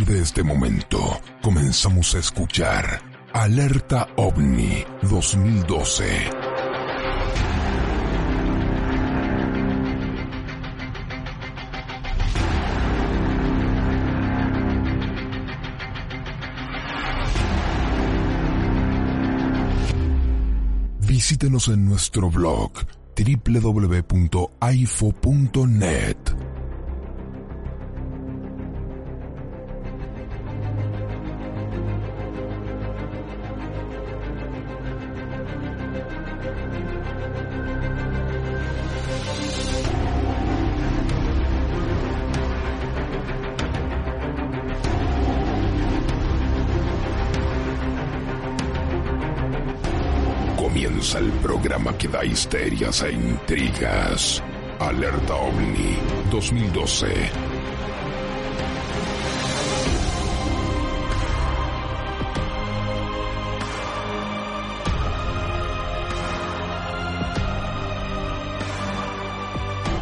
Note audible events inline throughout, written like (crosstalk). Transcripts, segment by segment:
Partir de este momento, comenzamos a escuchar Alerta OVNI 2012. Visítenos en nuestro blog www.aifo.net. programa que da histerias e intrigas. Alerta OVNI 2012.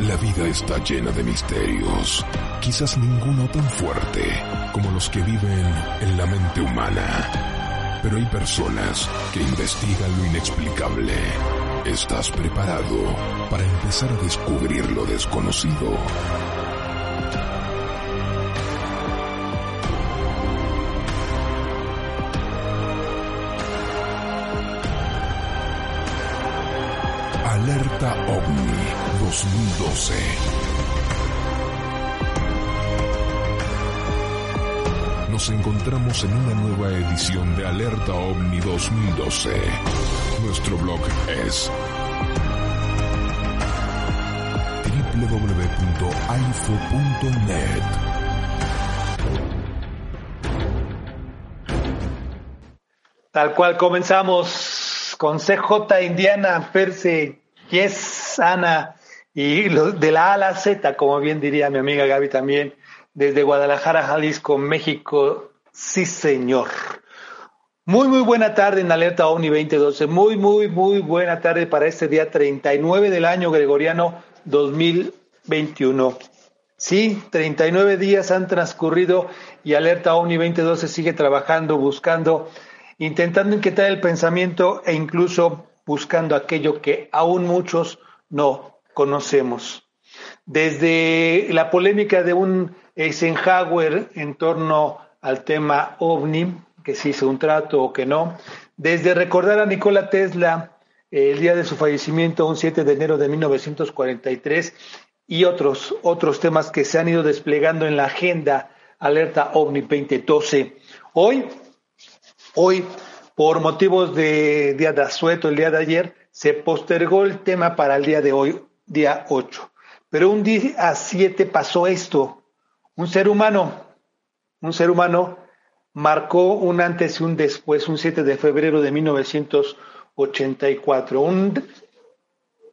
La vida está llena de misterios, quizás ninguno tan fuerte como los que viven en la mente humana. Pero hay personas que investigan lo inexplicable. ¿Estás preparado para empezar a descubrir lo desconocido? Alerta OVNI 2012 nos encontramos en una nueva edición de Alerta OVNI 2012. Nuestro blog es www.aifo.net. Tal cual comenzamos con CJ Indiana, Perse, Yes, Ana y de la A a la Z, como bien diría mi amiga Gaby también desde Guadalajara, Jalisco, México. Sí, señor. Muy, muy buena tarde en Alerta OVNI 2012. Muy, muy, muy buena tarde para este día 39 del año gregoriano 2021. Sí, 39 días han transcurrido y Alerta OVNI 2012 sigue trabajando, buscando, intentando inquietar el pensamiento e incluso buscando aquello que aún muchos no conocemos. Desde la polémica de un Eisenhower en torno al tema ovni, que se hizo un trato o que no, desde recordar a Nikola Tesla eh, el día de su fallecimiento, un 7 de enero de 1943, y otros, otros temas que se han ido desplegando en la agenda Alerta OVNI 2012. Hoy, hoy, por motivos de día de asueto, el día de ayer, se postergó el tema para el día de hoy, día 8. Pero un día a 7 pasó esto, un ser humano, un ser humano marcó un antes y un después, un 7 de febrero de 1984. Un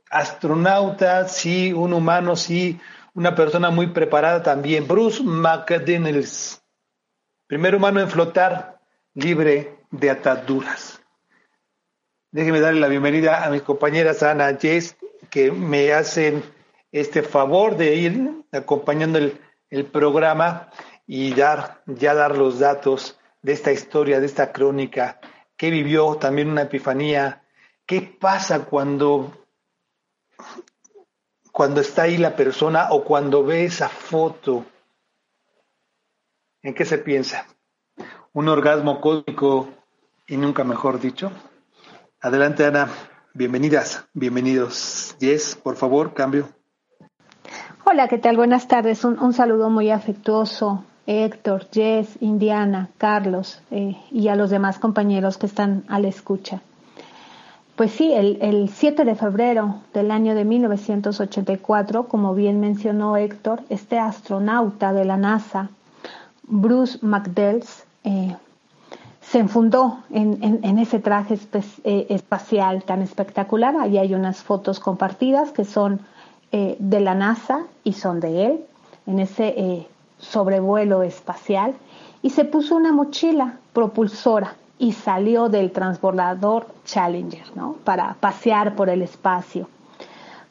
astronauta, sí, un humano, sí, una persona muy preparada también. Bruce McDaniels, primer humano en flotar libre de ataduras. Déjeme darle la bienvenida a mis compañeras Ana Jess, que me hacen este favor de ir acompañando el el programa y dar, ya dar los datos de esta historia, de esta crónica, qué vivió también una epifanía, qué pasa cuando, cuando está ahí la persona o cuando ve esa foto, ¿en qué se piensa? ¿Un orgasmo cósmico y nunca mejor dicho? Adelante Ana, bienvenidas, bienvenidos. Yes, por favor, cambio. Hola, ¿qué tal? Buenas tardes. Un, saludo muy afectuoso. Héctor, Jess, Indiana, Carlos eh, y a los demás compañeros que están a la escucha. Pues sí, el, el 7 de febrero del año de 1984, como bien mencionó Héctor, este astronauta de la NASA, Bruce McDells, eh, se enfundó en, ese traje eh, espacial tan espectacular. Ahí hay unas fotos compartidas que son de la NASA y son de él en ese sobrevuelo espacial y se puso una mochila propulsora y salió del transbordador Challenger para pasear por el espacio.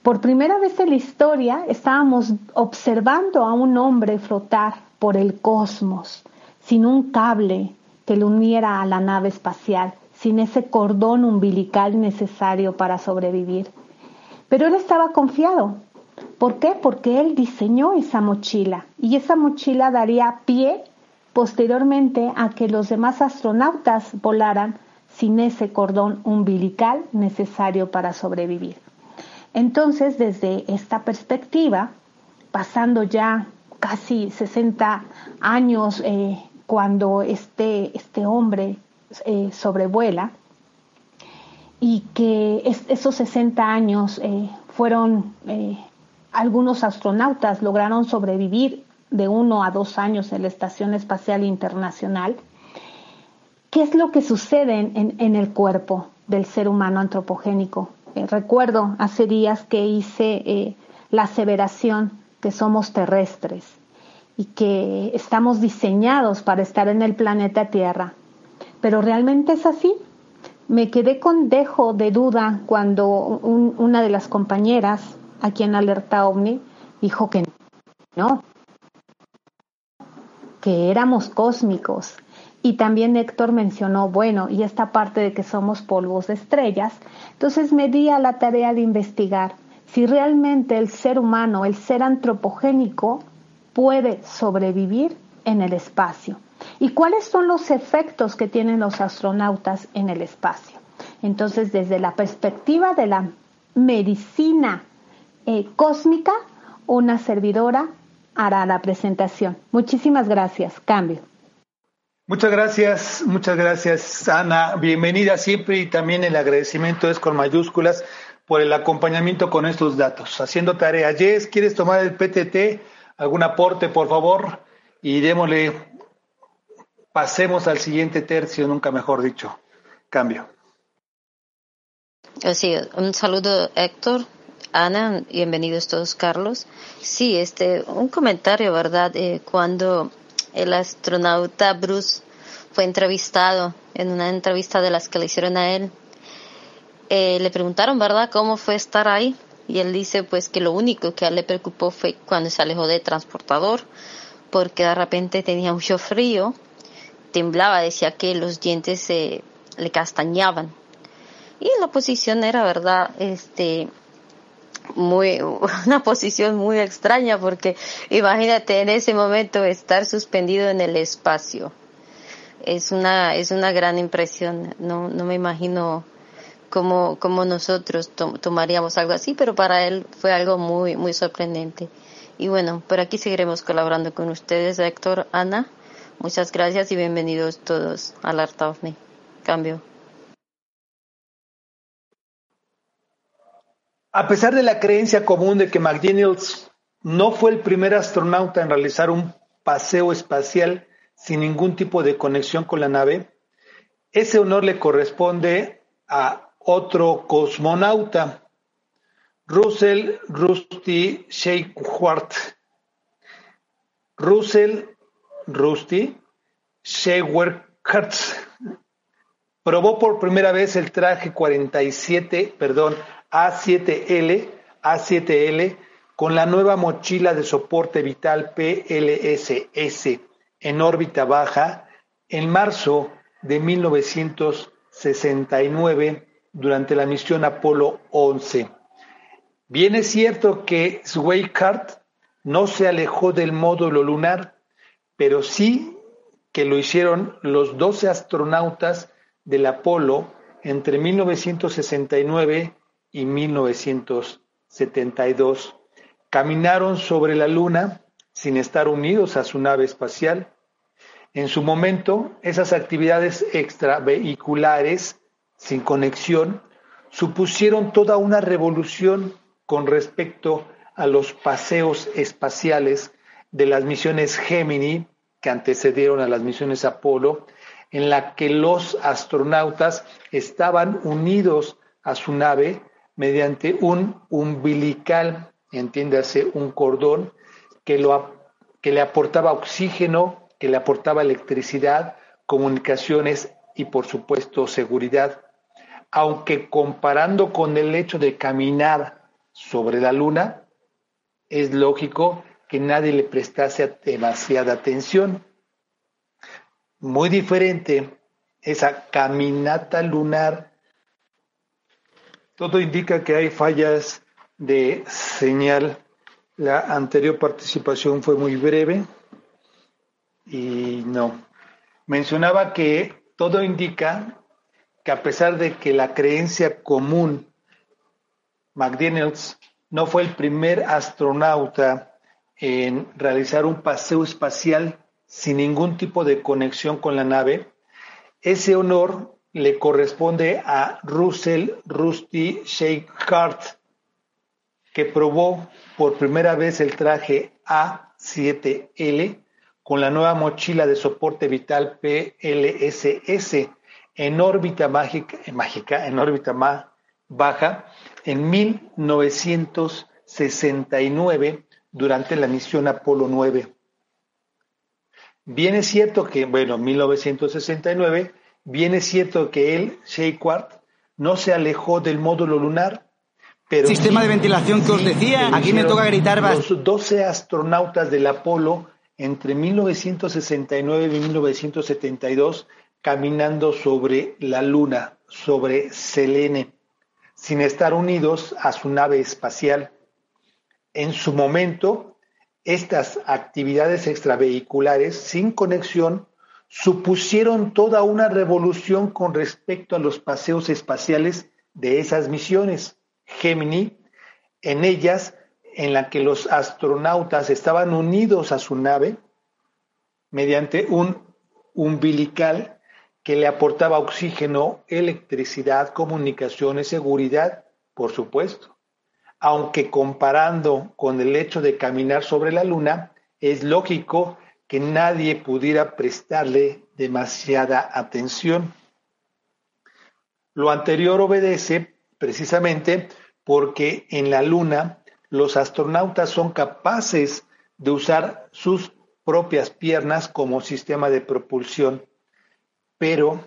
Por primera vez en la historia estábamos observando a un hombre flotar por el cosmos, sin un cable que lo uniera a la nave espacial, sin ese cordón umbilical necesario para sobrevivir. Pero él estaba confiado. ¿Por qué? Porque él diseñó esa mochila y esa mochila daría pie posteriormente a que los demás astronautas volaran sin ese cordón umbilical necesario para sobrevivir. Entonces, desde esta perspectiva, pasando ya casi 60 años eh, cuando este, este hombre eh, sobrevuela, y que esos 60 años eh, fueron, algunos astronautas lograron sobrevivir de uno a dos años en la Estación Espacial Internacional, ¿qué es lo que sucede en el cuerpo del ser humano antropogénico? Eh, recuerdo hace días que hice eh, la aseveración que somos terrestres y que estamos diseñados para estar en el planeta Tierra. Pero realmente es así. Me quedé con dejo de duda cuando una de las compañeras aquí en Alerta OVNI dijo que no, que éramos cósmicos, y también Héctor mencionó, bueno, y esta parte de que somos polvos de estrellas. Entonces me di a la tarea de investigar si realmente el ser humano, el ser antropogénico, puede sobrevivir en el espacio y cuáles son los efectos que tienen los astronautas en el espacio. Entonces, desde la perspectiva de la medicina eh, cósmica, una servidora hará la presentación. Muchísimas gracias. Cambio. Muchas gracias, muchas gracias Ana. Bienvenida siempre y también el agradecimiento es con mayúsculas por el acompañamiento con estos datos. Haciendo tarea. Jess, ¿quieres tomar el PTT? ¿Algún aporte, por favor? Y démosle, pasemos al siguiente tercio, nunca mejor dicho. Cambio. Sí, un saludo Héctor, Ana, bienvenidos todos Carlos. Sí, este, un comentario, ¿verdad? Eh, cuando el astronauta Bruce fue entrevistado en una entrevista de las que le hicieron a él. Eh, le preguntaron, ¿verdad?, cómo fue estar ahí. Y él dice, pues, que lo único que a él le preocupó fue cuando se alejó del transportador, porque de repente tenía mucho frío, temblaba, decía que los dientes se le castañaban. Y la posición era, ¿verdad?, este, muy (laughs) una posición muy extraña porque imagínate en ese momento estar suspendido en el espacio. Es una es una gran impresión. No no me imagino cómo, cómo nosotros tomaríamos algo así pero para él fue algo muy muy sorprendente. Y bueno por aquí seguiremos colaborando con ustedes Héctor Ana. Muchas gracias y bienvenidos todos al Art Me cambio A pesar de la creencia común de que McDaniels no fue el primer astronauta en realizar un paseo espacial sin ningún tipo de conexión con la nave, ese honor le corresponde a otro cosmonauta, Russell Rusty Shewhart. Russell Rusty Shewhart probó por primera vez el traje 47, perdón, a7L, A7L con la nueva mochila de soporte vital PLSS en órbita baja en marzo de 1969 durante la misión Apolo 11. Bien es cierto que Schweikart no se alejó del módulo lunar, pero sí que lo hicieron los 12 astronautas del Apolo entre 1969 y 1972. Caminaron sobre la Luna sin estar unidos a su nave espacial. En su momento, esas actividades extravehiculares sin conexión supusieron toda una revolución con respecto a los paseos espaciales de las misiones Gemini que antecedieron a las misiones Apolo, en la que los astronautas estaban unidos a su nave mediante un umbilical, entiéndase, un cordón que, lo, que le aportaba oxígeno, que le aportaba electricidad, comunicaciones y por supuesto seguridad. Aunque comparando con el hecho de caminar sobre la luna, es lógico que nadie le prestase demasiada atención. Muy diferente esa caminata lunar. Todo indica que hay fallas de señal. La anterior participación fue muy breve y no. Mencionaba que todo indica que a pesar de que la creencia común, McDaniels no fue el primer astronauta en realizar un paseo espacial sin ningún tipo de conexión con la nave, ese honor le corresponde a Russell Rusty Shakehart, que probó por primera vez el traje A7L con la nueva mochila de soporte vital PLSS en órbita mágica, mágica en órbita más baja en 1969 durante la misión Apolo 9. Bien es cierto que, bueno, 1969, bien es cierto que él, Shayquart, no se alejó del módulo lunar, pero... Sistema de ventilación que os decía, aquí me toca gritar... Los 12 astronautas del Apolo entre 1969 y 1972 caminando sobre la Luna, sobre Selene, sin estar unidos a su nave espacial. En su momento, estas actividades extravehiculares sin conexión supusieron toda una revolución con respecto a los paseos espaciales de esas misiones. Gemini, en ellas, en la que los astronautas estaban unidos a su nave mediante un umbilical que le aportaba oxígeno, electricidad, comunicaciones, seguridad, por supuesto aunque comparando con el hecho de caminar sobre la luna, es lógico que nadie pudiera prestarle demasiada atención. Lo anterior obedece precisamente porque en la luna los astronautas son capaces de usar sus propias piernas como sistema de propulsión, pero,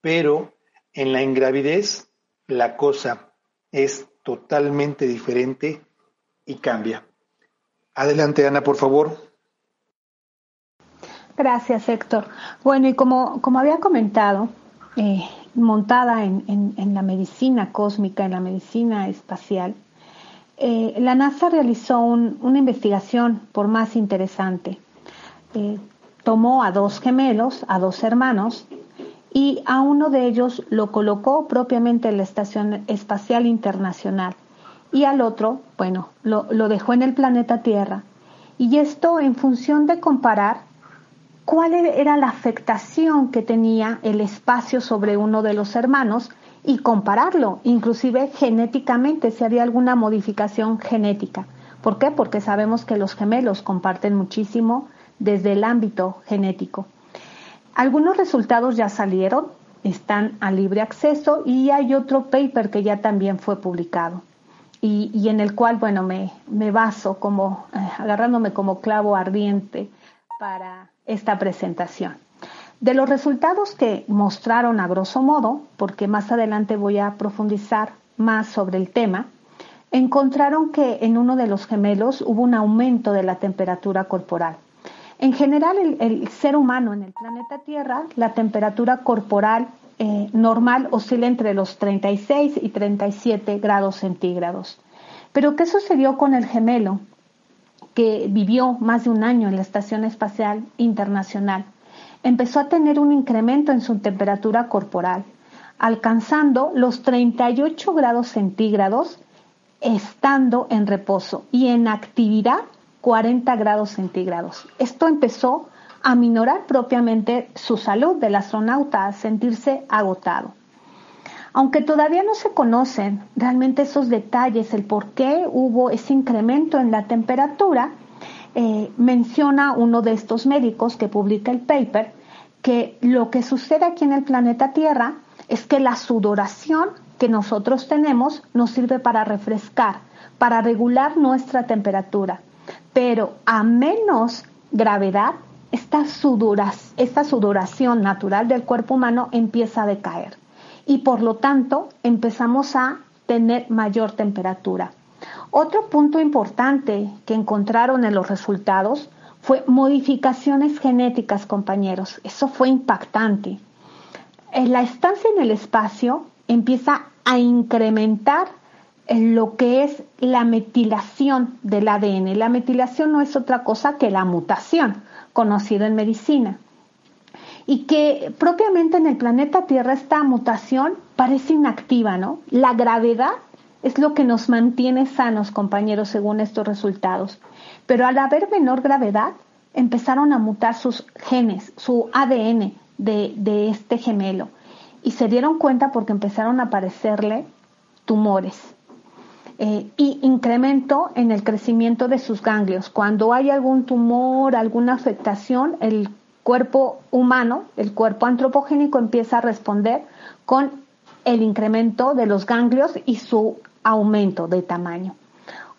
pero en la ingravidez la cosa es totalmente diferente y cambia. Adelante, Ana, por favor. Gracias, Héctor. Bueno, y como, había comentado, eh, montada en, la medicina cósmica, en la medicina espacial, eh, la NASA realizó una investigación por más interesante. Eh, tomó a dos gemelos, a dos hermanos, y a uno de ellos lo colocó propiamente en la Estación Espacial Internacional y al otro, bueno, lo, dejó en el planeta Tierra. Y esto en función de comparar cuál era la afectación que tenía el espacio sobre uno de los hermanos y compararlo, inclusive genéticamente, si había alguna modificación genética. ¿Por qué? Porque sabemos que los gemelos comparten muchísimo desde el ámbito genético. Algunos resultados ya salieron, están a libre acceso y hay otro paper que ya también fue publicado y, en el cual, bueno, me, baso como, eh, agarrándome como clavo ardiente para esta presentación. De los resultados que mostraron a grosso modo, porque más adelante voy a profundizar más sobre el tema, encontraron que en uno de los gemelos hubo un aumento de la temperatura corporal. En general, el, ser humano en el planeta Tierra, la temperatura corporal eh, normal oscila entre los 36 y 37 grados centígrados. Pero ¿qué sucedió con el gemelo que vivió más de un año en la Estación Espacial Internacional? Empezó a tener un incremento en su temperatura corporal, alcanzando los 38 grados centígrados estando en reposo y en actividad 40 grados centígrados. Esto empezó a minorar propiamente su salud del astronauta, a sentirse agotado. Aunque todavía no se conocen realmente esos detalles, el por qué hubo ese incremento en la temperatura, eh, menciona uno de estos médicos que publica el paper que lo que sucede aquí en el planeta Tierra es que la sudoración que nosotros tenemos nos sirve para refrescar, para regular nuestra temperatura. Pero a menos gravedad, esta, esta sudoración natural del cuerpo humano empieza a decaer y por lo tanto empezamos a tener mayor temperatura. Otro punto importante que encontraron en los resultados fue modificaciones genéticas, compañeros. Eso fue impactante. En la estancia en el espacio empieza a incrementar lo que es la metilación del ADN. La metilación no es otra cosa que la mutación, conocida en medicina. Y que propiamente en el planeta Tierra esta mutación parece inactiva, ¿no? La gravedad es lo que nos mantiene sanos, compañeros, según estos resultados. Pero al haber menor gravedad, empezaron a mutar sus genes, su ADN de, de este gemelo. Y se dieron cuenta porque empezaron a aparecerle tumores. Eh, y incremento en el crecimiento de sus ganglios. Cuando hay algún tumor, alguna afectación, el cuerpo humano, el cuerpo antropogénico empieza a responder con el incremento de los ganglios y su aumento de tamaño.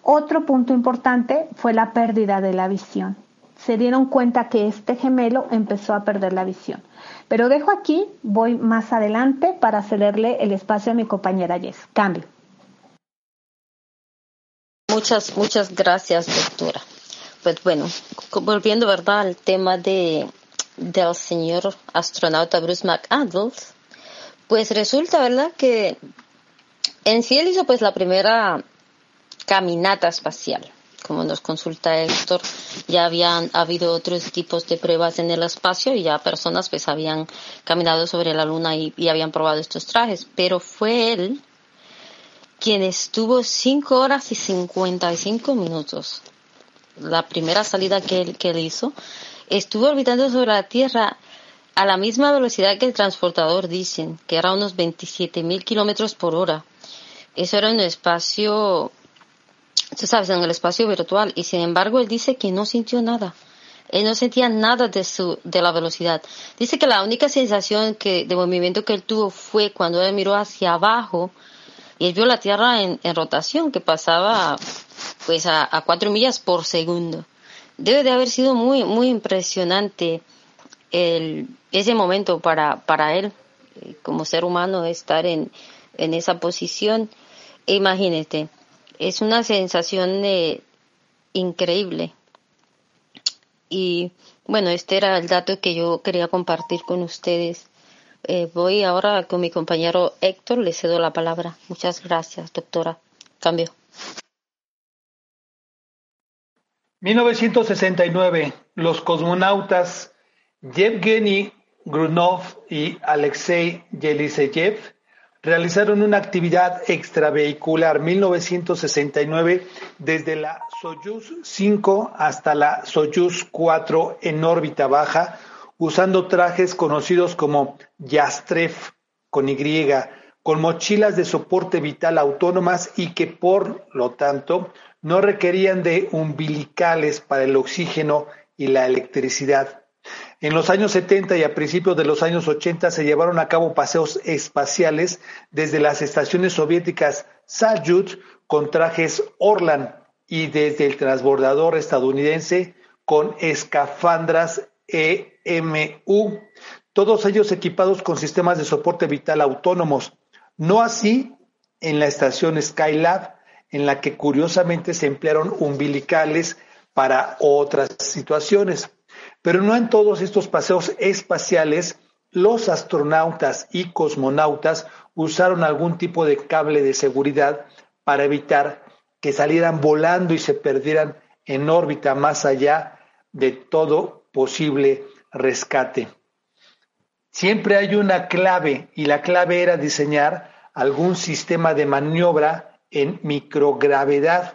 Otro punto importante fue la pérdida de la visión. Se dieron cuenta que este gemelo empezó a perder la visión. Pero dejo aquí, voy más adelante para cederle el espacio a mi compañera Jess. Cambio. Muchas, muchas gracias, doctora. Pues bueno, volviendo, ¿verdad?, al tema de, del señor astronauta Bruce McAdams, pues resulta, ¿verdad?, que en sí él hizo pues la primera caminata espacial. Como nos consulta Héctor, ya habían habido otros tipos de pruebas en el espacio y ya personas pues habían caminado sobre la luna y, y habían probado estos trajes, pero fue él quien estuvo 5 horas y 55 minutos. La primera salida que él, que él hizo, estuvo orbitando sobre la Tierra a la misma velocidad que el transportador, dicen, que era unos 27 mil kilómetros por hora. Eso era en el espacio, tú sabes, en el espacio virtual. Y sin embargo, él dice que no sintió nada. Él no sentía nada de su, de la velocidad. Dice que la única sensación que, de movimiento que él tuvo fue cuando él miró hacia abajo y él vio la Tierra en, rotación que pasaba pues a, cuatro millas por segundo. Debe de haber sido muy, muy impresionante el, ese momento para, para él eh, como ser humano estar en, en esa posición. E imagínate, es una sensación de, increíble. Y bueno, este era el dato que yo quería compartir con ustedes. Eh, voy ahora con mi compañero Héctor, le cedo la palabra. Muchas gracias, doctora. Cambio. 1969, los cosmonautas Yevgeny Grunov y Alexei Yeliseyev realizaron una actividad extravehicular 1969 desde la Soyuz 5 hasta la Soyuz 4 en órbita baja usando trajes conocidos como Yastref con Y, con mochilas de soporte vital autónomas y que por lo tanto no requerían de umbilicales para el oxígeno y la electricidad. En los años 70 y a principios de los años 80 se llevaron a cabo paseos espaciales desde las estaciones soviéticas Salyut con trajes Orlan y desde el transbordador estadounidense con escafandras EMU, todos ellos equipados con sistemas de soporte vital autónomos. No así en la estación Skylab, en la que curiosamente se emplearon umbilicales para otras situaciones. Pero no en todos estos paseos espaciales los astronautas y cosmonautas usaron algún tipo de cable de seguridad para evitar que salieran volando y se perdieran en órbita más allá de todo posible rescate. Siempre hay una clave y la clave era diseñar algún sistema de maniobra en microgravedad.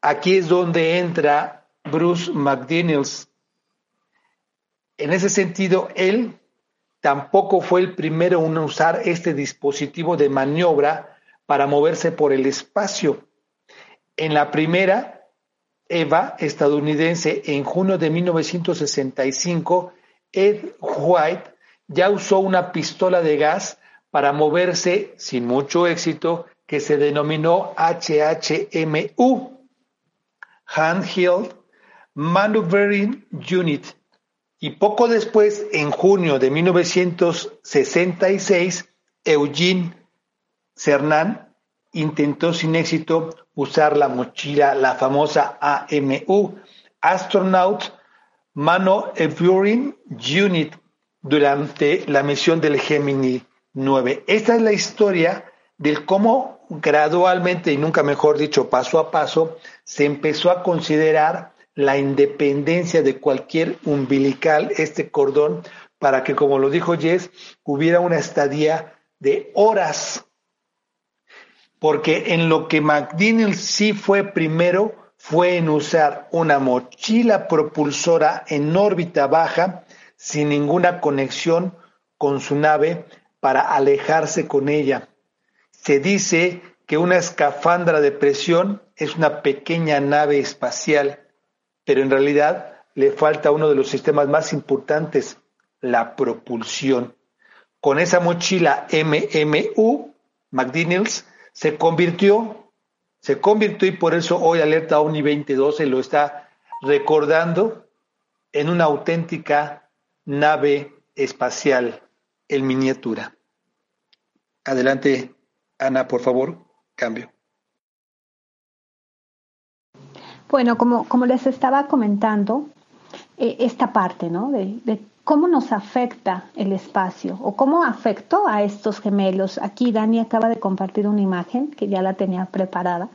Aquí es donde entra Bruce McDaniels. En ese sentido, él tampoco fue el primero en usar este dispositivo de maniobra para moverse por el espacio. En la primera, Eva estadounidense en junio de 1965, Ed White ya usó una pistola de gas para moverse sin mucho éxito que se denominó HHMU, Handheld Maneuvering Unit. Y poco después, en junio de 1966, Eugene Cernan intentó sin éxito usar la mochila, la famosa AMU, Astronaut Maneuver Unit, durante la misión del Gemini 9. Esta es la historia del cómo gradualmente, y nunca mejor dicho, paso a paso, se empezó a considerar la independencia de cualquier umbilical, este cordón, para que, como lo dijo Jess, hubiera una estadía de horas. Porque en lo que McDaniel sí fue primero fue en usar una mochila propulsora en órbita baja sin ninguna conexión con su nave para alejarse con ella. Se dice que una escafandra de presión es una pequeña nave espacial, pero en realidad le falta uno de los sistemas más importantes, la propulsión. Con esa mochila MMU, McDaniels se convirtió, se convirtió y por eso hoy Alerta ONI 2012 lo está recordando en una auténtica nave espacial en miniatura. Adelante, Ana, por favor, cambio. Bueno, como, les estaba comentando, eh, esta parte, ¿no? De, cómo nos afecta el espacio o cómo afectó a estos gemelos. Aquí Dani acaba de compartir una imagen que ya la tenía preparada,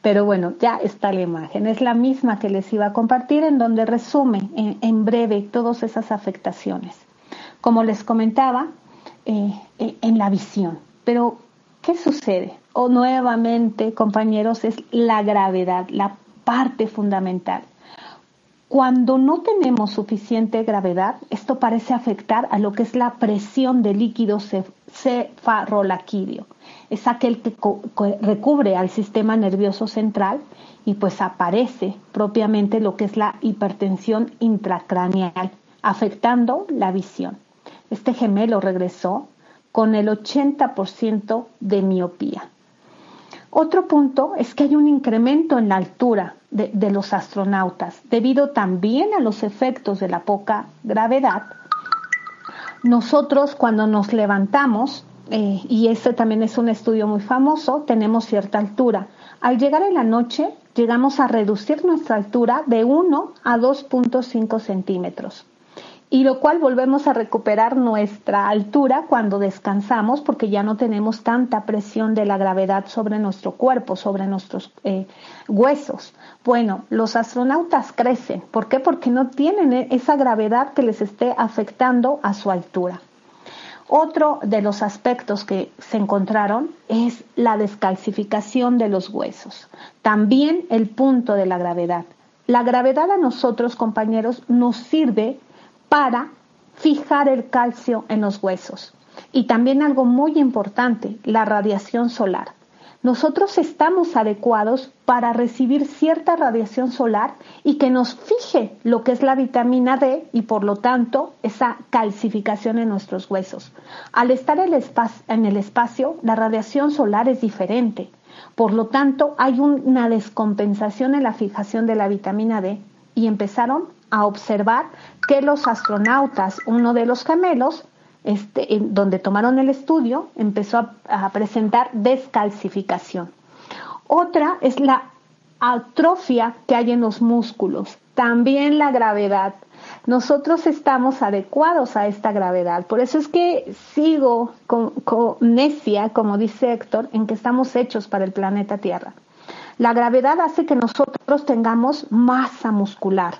pero bueno, ya está la imagen. Es la misma que les iba a compartir en donde resume en, en breve todas esas afectaciones. Como les comentaba, eh, eh, en la visión. Pero, ¿qué sucede? O nuevamente, compañeros, es la gravedad, la parte fundamental. Cuando no tenemos suficiente gravedad, esto parece afectar a lo que es la presión de líquido cefalorraquídeo. Es aquel que recubre al sistema nervioso central y pues aparece propiamente lo que es la hipertensión intracraneal, afectando la visión. Este gemelo regresó con el 80% de miopía. Otro punto es que hay un incremento en la altura de, los astronautas debido también a los efectos de la poca gravedad. Nosotros cuando nos levantamos, eh, y este también es un estudio muy famoso, tenemos cierta altura. Al llegar en la noche, llegamos a reducir nuestra altura de 1 a 2.5 centímetros y lo cual volvemos a recuperar nuestra altura cuando descansamos porque ya no tenemos tanta presión de la gravedad sobre nuestro cuerpo, sobre nuestros eh, huesos. Bueno, los astronautas crecen. ¿Por qué? Porque no tienen e-, esa gravedad que les esté afectando a su altura. Otro de los aspectos que se encontraron es la descalcificación de los huesos. También el punto de la gravedad. La gravedad a nosotros, compañeros, nos sirve para fijar el calcio en los huesos. Y también algo muy importante, la radiación solar. Nosotros estamos adecuados para recibir cierta radiación solar y que nos fije lo que es la vitamina D y por lo tanto esa calcificación en nuestros huesos. Al estar en el espacio, la radiación solar es diferente. Por lo tanto, hay una descompensación en la fijación de la vitamina D y empezaron a observar que los astronautas, uno de los gemelos, este, donde tomaron el estudio, empezó a, a presentar descalcificación. Otra es la atrofia que hay en los músculos, también la gravedad. Nosotros estamos adecuados a esta gravedad. Por eso es que sigo con, con necia, como dice Héctor, en que estamos hechos para el planeta Tierra. La gravedad hace que nosotros tengamos masa muscular.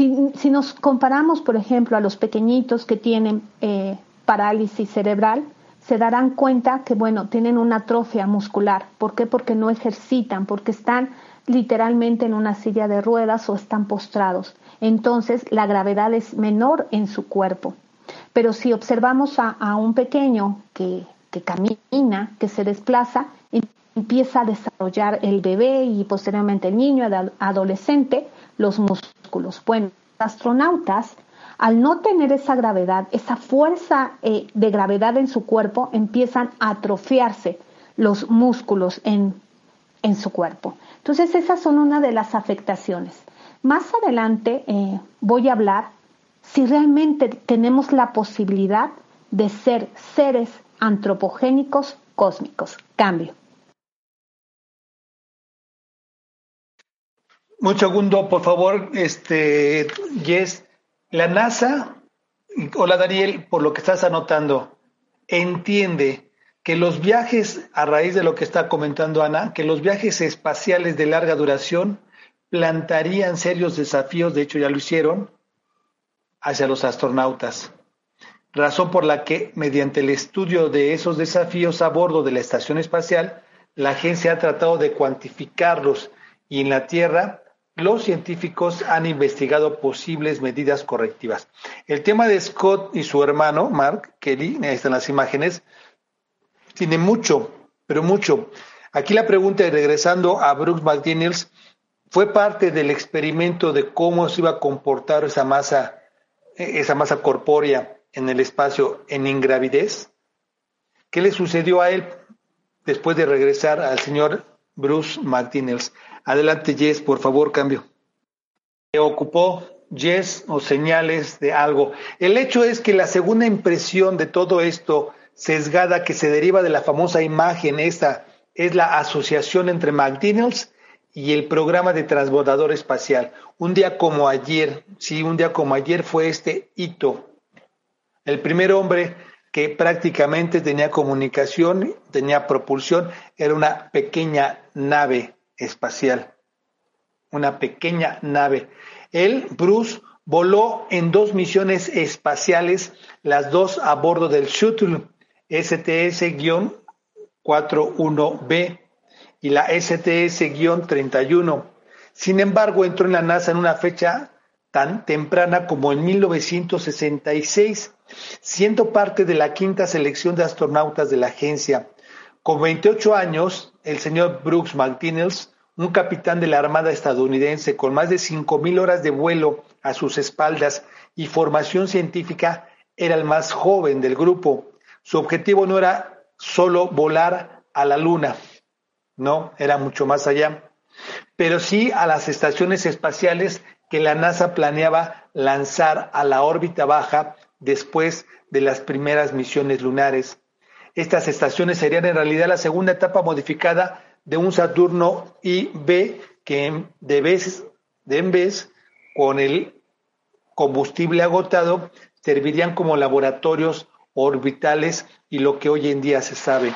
Si, nos comparamos, por ejemplo, a los pequeñitos que tienen eh, parálisis cerebral, se darán cuenta que, bueno, tienen una atrofia muscular. ¿Por qué? Porque no ejercitan, porque están literalmente en una silla de ruedas o están postrados. Entonces, la gravedad es menor en su cuerpo. Pero si observamos a, un pequeño que, camina, que se desplaza, empieza a desarrollar el bebé y posteriormente el niño, adolescente, los músculos. Bueno, astronautas, al no tener esa gravedad, esa fuerza eh, de gravedad en su cuerpo, empiezan a atrofiarse los músculos en, en su cuerpo. Entonces, esas son una de las afectaciones. Más adelante eh, voy a hablar si realmente tenemos la posibilidad de ser seres antropogénicos cósmicos. Cambio. Un segundo, por favor, este, Jess. La NASA, hola Daniel, por lo que estás anotando, entiende que los viajes, a raíz de lo que está comentando Ana, que los viajes espaciales de larga duración plantarían serios desafíos, de hecho ya lo hicieron, hacia los astronautas. Razón por la que, mediante el estudio de esos desafíos a bordo de la estación espacial, la agencia ha tratado de cuantificarlos y en la Tierra los científicos han investigado posibles medidas correctivas. El tema de Scott y su hermano, Mark Kelly, ahí están las imágenes, tiene mucho, pero mucho. Aquí la pregunta, y regresando a Brooks McDaniels, fue parte del experimento de cómo se iba a comportar esa masa, esa masa corpórea en el espacio en ingravidez. ¿Qué le sucedió a él después de regresar al señor Bruce McDaniels? Adelante, Jess, por favor, cambio. ¿Se ocupó Jess o señales de algo? El hecho es que la segunda impresión de todo esto sesgada que se deriva de la famosa imagen esta es la asociación entre McDaniels y el programa de transbordador espacial. Un día como ayer, sí, un día como ayer fue este hito. El primer hombre que prácticamente tenía comunicación, tenía propulsión, era una pequeña nave espacial. Una pequeña nave. Él, Bruce, voló en dos misiones espaciales, las dos a bordo del Shuttle STS-41B y la STS-31. Sin embargo, entró en la NASA en una fecha tan temprana como en 1966, siendo parte de la quinta selección de astronautas de la agencia. Con 28 años, el señor Brooks McDaniels, un capitán de la Armada estadounidense con más de 5.000 horas de vuelo a sus espaldas y formación científica, era el más joven del grupo. Su objetivo no era solo volar a la Luna, no, era mucho más allá, pero sí a las estaciones espaciales que la NASA planeaba lanzar a la órbita baja después de las primeras misiones lunares. Estas estaciones serían en realidad la segunda etapa modificada de un Saturno IB que de vez, de en vez con el combustible agotado servirían como laboratorios orbitales y lo que hoy en día se sabe.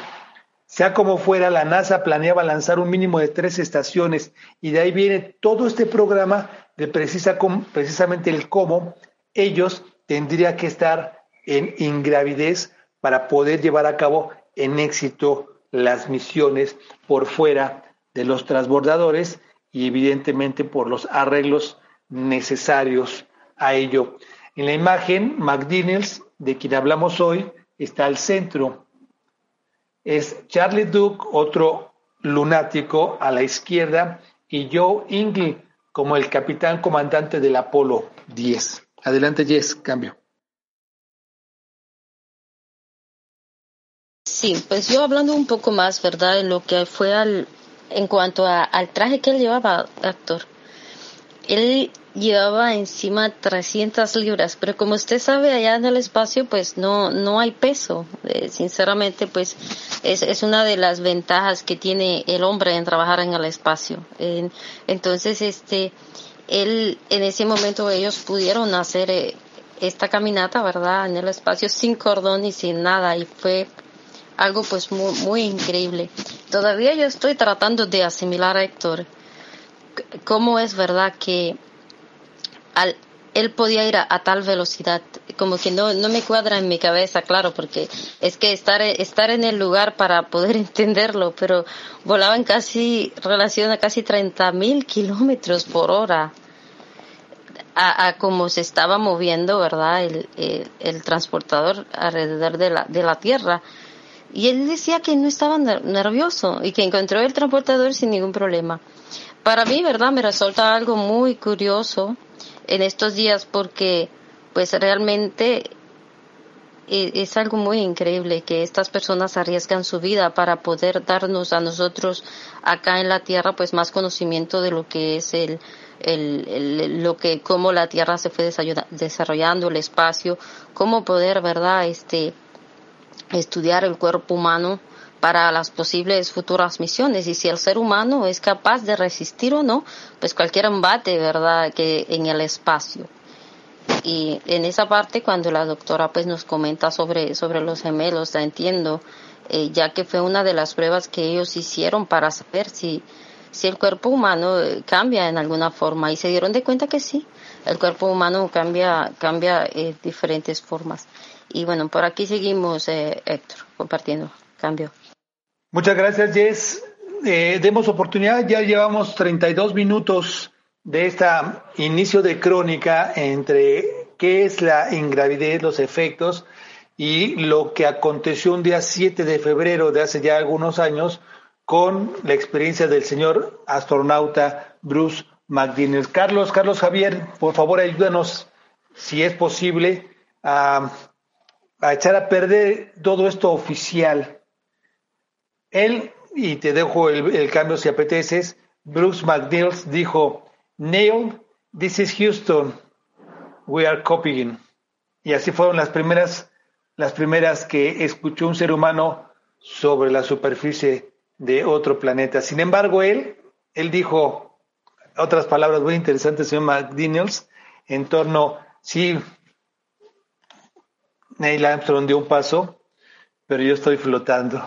Sea como fuera, la NASA planeaba lanzar un mínimo de tres estaciones y de ahí viene todo este programa de precisa, precisamente el cómo ellos tendrían que estar en ingravidez para poder llevar a cabo en éxito las misiones por fuera de los transbordadores y evidentemente por los arreglos necesarios a ello. En la imagen, McDaniels, de quien hablamos hoy, está al centro es Charlie Duke, otro lunático a la izquierda, y Joe Ingle como el capitán comandante del Apolo 10. Adelante, Jess, cambio. Sí, pues yo hablando un poco más, ¿verdad? En lo que fue al, en cuanto al traje que él llevaba, actor. Él llevaba encima 300 libras, pero como usted sabe, allá en el espacio, pues no, no hay peso. Eh, sinceramente, pues es, es una de las ventajas que tiene el hombre en trabajar en el espacio. entonces, este, él, en ese momento ellos pudieron hacer eh, esta caminata, ¿verdad? En el espacio sin cordón y sin nada, y fue algo pues muy, muy increíble. Todavía yo estoy tratando de asimilar a Héctor cómo es verdad que al, él podía ir a, tal velocidad, como que no, no me cuadra en mi cabeza, claro, porque es que estar, estar en el lugar para poder (laughs) entenderlo, pero volaban casi, relación a casi 30 mil kilómetros por hora. A, a cómo se estaba moviendo, ¿verdad? El, el, transportador alrededor de la, de la Tierra. Y él decía que no estaba nervioso y que encontró el transportador sin ningún problema. Para mí, ¿verdad? Me resulta algo muy curioso en estos días porque pues realmente e, es algo muy increíble que estas personas arriesgan su vida para poder darnos a nosotros acá en la tierra pues más conocimiento de lo que es el, el, lo que cómo la tierra se fue desarrollando el espacio cómo poder verdad este estudiar el cuerpo humano para las posibles futuras misiones y si el ser humano es capaz de resistir o no, pues cualquier embate, ¿verdad?, que en el espacio. Y en esa parte, cuando la doctora pues nos comenta sobre, sobre los gemelos, la entiendo, eh, ya que fue una de las pruebas que ellos hicieron para saber si, si el cuerpo humano eh, cambia en alguna forma y se dieron de cuenta que sí, el cuerpo humano cambia, cambia eh, diferentes formas. Y bueno, por aquí seguimos, Héctor, compartiendo. Cambio. Muchas gracias, Jess. demos oportunidad, ya llevamos 32 minutos de este inicio de crónica entre qué es la ingravidez, los efectos y lo que aconteció un día 7 de febrero de hace ya algunos años con la experiencia del señor astronauta Bruce McDaniel. Carlos, Carlos Javier, por favor ayúdanos, si es posible, a, echar a perder todo esto oficial. Él, y te dejo el, cambio si apeteces, Bruce McNeil dijo, Neil, this is Houston. We are copying. Y así fueron las primeras, las primeras que escuchó un ser humano sobre la superficie de otro planeta. Sin embargo, él, él dijo otras palabras muy interesantes, señor McDaniels, en torno, sí, Neil Armstrong dio un paso, pero yo estoy flotando.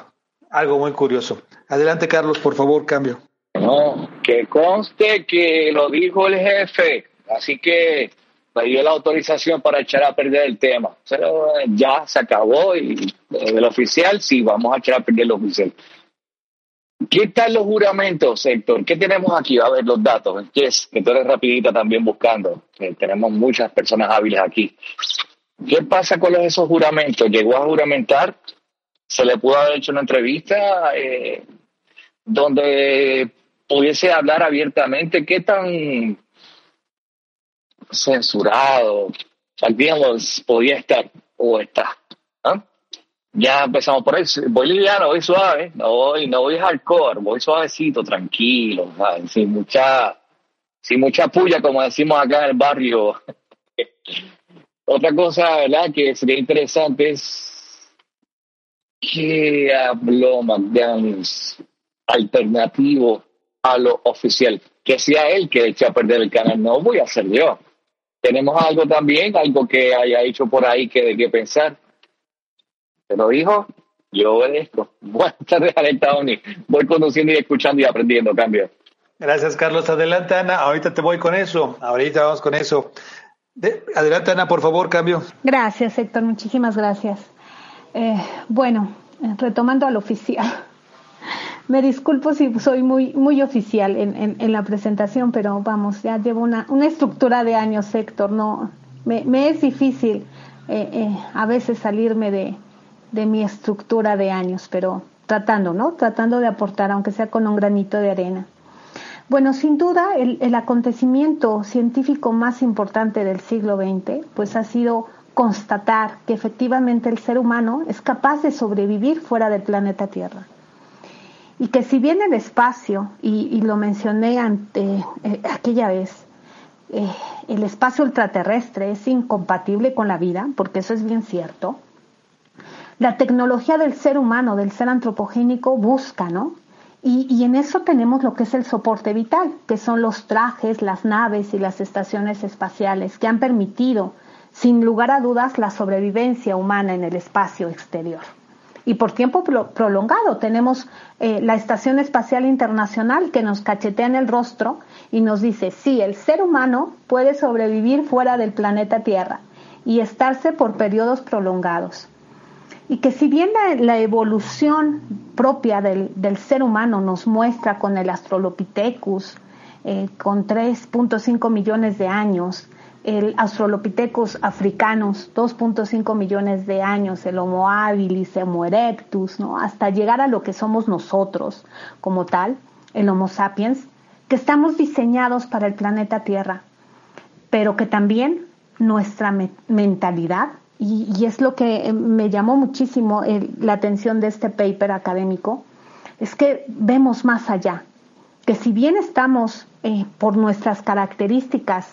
Algo muy curioso. Adelante, Carlos, por favor, cambio. No, que conste que lo dijo el jefe, así que me dio la autorización para echar a perder el tema. Pero ya se acabó y el oficial sí, vamos a echar a perder el oficial. ¿Qué tal los juramentos, Héctor? ¿Qué tenemos aquí? A ver los datos. Que tú eres rapidita también buscando. tenemos muchas personas hábiles aquí. ¿Qué pasa con esos juramentos? ¿Llegó a juramentar? ¿Se le pudo haber hecho una entrevista eh, donde pudiese hablar abiertamente qué tan censurado, digamos, podía estar o está. Ya empezamos por eso. Voy liviano, voy suave, no voy, no voy hardcore, voy suavecito, tranquilo, sin mucha, sin mucha puya, como decimos acá en el barrio. (laughs) Otra cosa, ¿verdad?, que sería interesante es que habló McDaniels alternativo a lo oficial. Que sea él que eche a perder el canal, no voy a ser yo. Tenemos algo también, algo que haya hecho por ahí que de qué pensar. Te lo dijo, yo obedezco. (laughs) Buenas tardes, Tony. Voy conduciendo y escuchando y aprendiendo, cambio. Gracias, Carlos. Adelante, Ana. Ahorita te voy con eso. Ahorita vamos con eso. Adelante, Ana, por favor, cambio. Gracias, Héctor. Muchísimas gracias. Eh, bueno, retomando al oficial. (laughs) Me disculpo si soy muy, muy oficial en, en, la presentación, pero vamos, ya llevo una, una estructura de años, Héctor. No, me, me es difícil eh, eh, a veces salirme de, de mi estructura de años, pero tratando, ¿no? Tratando de aportar, aunque sea con un granito de arena. Bueno, sin duda, el, acontecimiento científico más importante del siglo XX, pues ha sido constatar que efectivamente el ser humano es capaz de sobrevivir fuera del planeta Tierra y que si bien el espacio, y, lo mencioné ante eh, aquella vez, eh, el espacio ultraterrestre es incompatible con la vida, porque eso es bien cierto, la tecnología del ser humano, del ser antropogénico, busca, ¿no? Y, y, en eso tenemos lo que es el soporte vital, que son los trajes, las naves y las estaciones espaciales, que han permitido, sin lugar a dudas, la sobrevivencia humana en el espacio exterior y por tiempo prolongado. Tenemos eh, la Estación Espacial Internacional que nos cachetea en el rostro y nos dice, sí, el ser humano puede sobrevivir fuera del planeta Tierra y estarse por periodos prolongados. Y que si bien la, evolución propia del, ser humano nos muestra con el Australopithecus, eh, con 3.5 millones de años, el Australopithecus africanos, 2.5 millones de años, el Homo habilis, Homo erectus, ¿no? hasta llegar a lo que somos nosotros como tal, el Homo sapiens, que estamos diseñados para el planeta Tierra, pero que también nuestra mentalidad, y, es lo que me llamó muchísimo la atención de este paper académico, es que vemos más allá, que si bien estamos eh, por nuestras características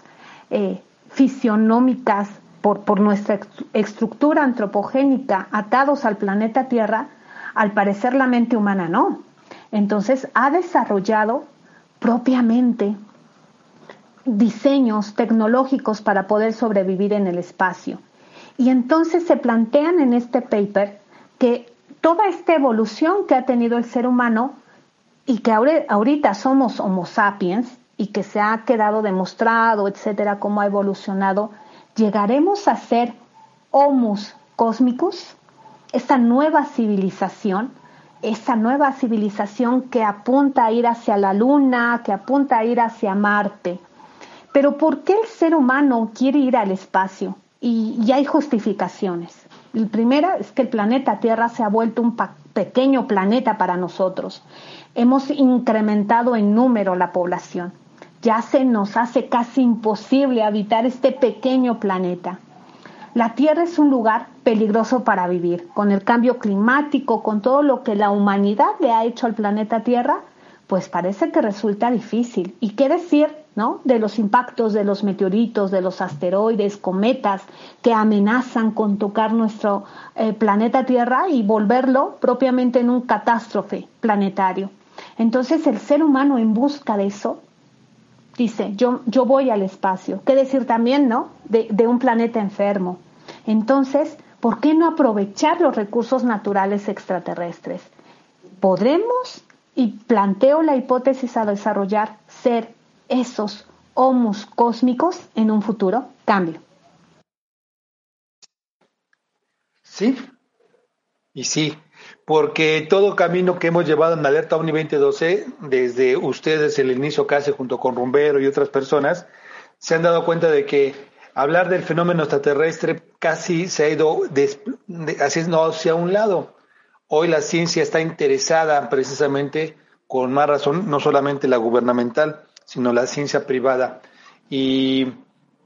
eh, fisionómicas por nuestra estructura antropogénica atados al planeta Tierra, Al parecer la mente humana no. Entonces ha desarrollado propiamente diseños tecnológicos para poder sobrevivir en el espacio. Y entonces se plantean en este paper que toda esta evolución que ha tenido el ser humano y que ahorita somos Homo sapiens y que se ha quedado demostrado, etcétera, cómo ha evolucionado, llegaremos a ser Homus cósmicos, esta nueva civilización, esa nueva civilización que apunta a ir hacia la Luna, que apunta a ir hacia Marte. Pero ¿por qué el ser humano quiere ir al espacio? Y, y hay justificaciones. La primera es que el planeta Tierra se ha vuelto un pequeño planeta para nosotros. Hemos incrementado en número la población. Ya se nos hace casi imposible habitar este pequeño planeta. La Tierra es un lugar peligroso para vivir. Con el cambio climático, con todo lo que la humanidad le ha hecho al planeta Tierra, pues parece que resulta difícil. ¿Y qué decir, no? De los impactos de los meteoritos, de los asteroides, cometas que amenazan con tocar nuestro eh, planeta Tierra y volverlo propiamente en un catástrofe planetario. Entonces el ser humano en busca de eso dice, yo, yo voy al espacio. ¿Qué decir también, no? De, de un planeta enfermo. Entonces, ¿por qué no aprovechar los recursos naturales extraterrestres? ¿Podremos y planteo la hipótesis a desarrollar ser esos homus cósmicos en un futuro cambio. Sí, y sí, porque todo camino que hemos llevado en Alerta Omni 2012, desde ustedes el inicio casi junto con Rumbero y otras personas, se han dado cuenta de que hablar del fenómeno extraterrestre casi se ha ido hacia un lado. Hoy la ciencia está interesada precisamente, con más razón, no solamente la gubernamental, sino la ciencia privada. Y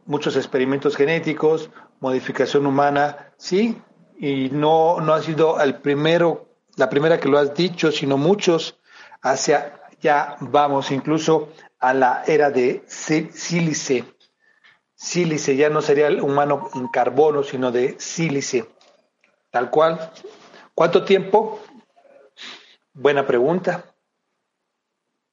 muchos experimentos genéticos, modificación humana, sí, y no, no ha sido el primero, la primera que lo has dicho, sino muchos hacia ya vamos incluso a la era de sílice. Sílice ya no sería el humano en carbono, sino de sílice. Tal cual, ¿Cuánto tiempo? Buena pregunta.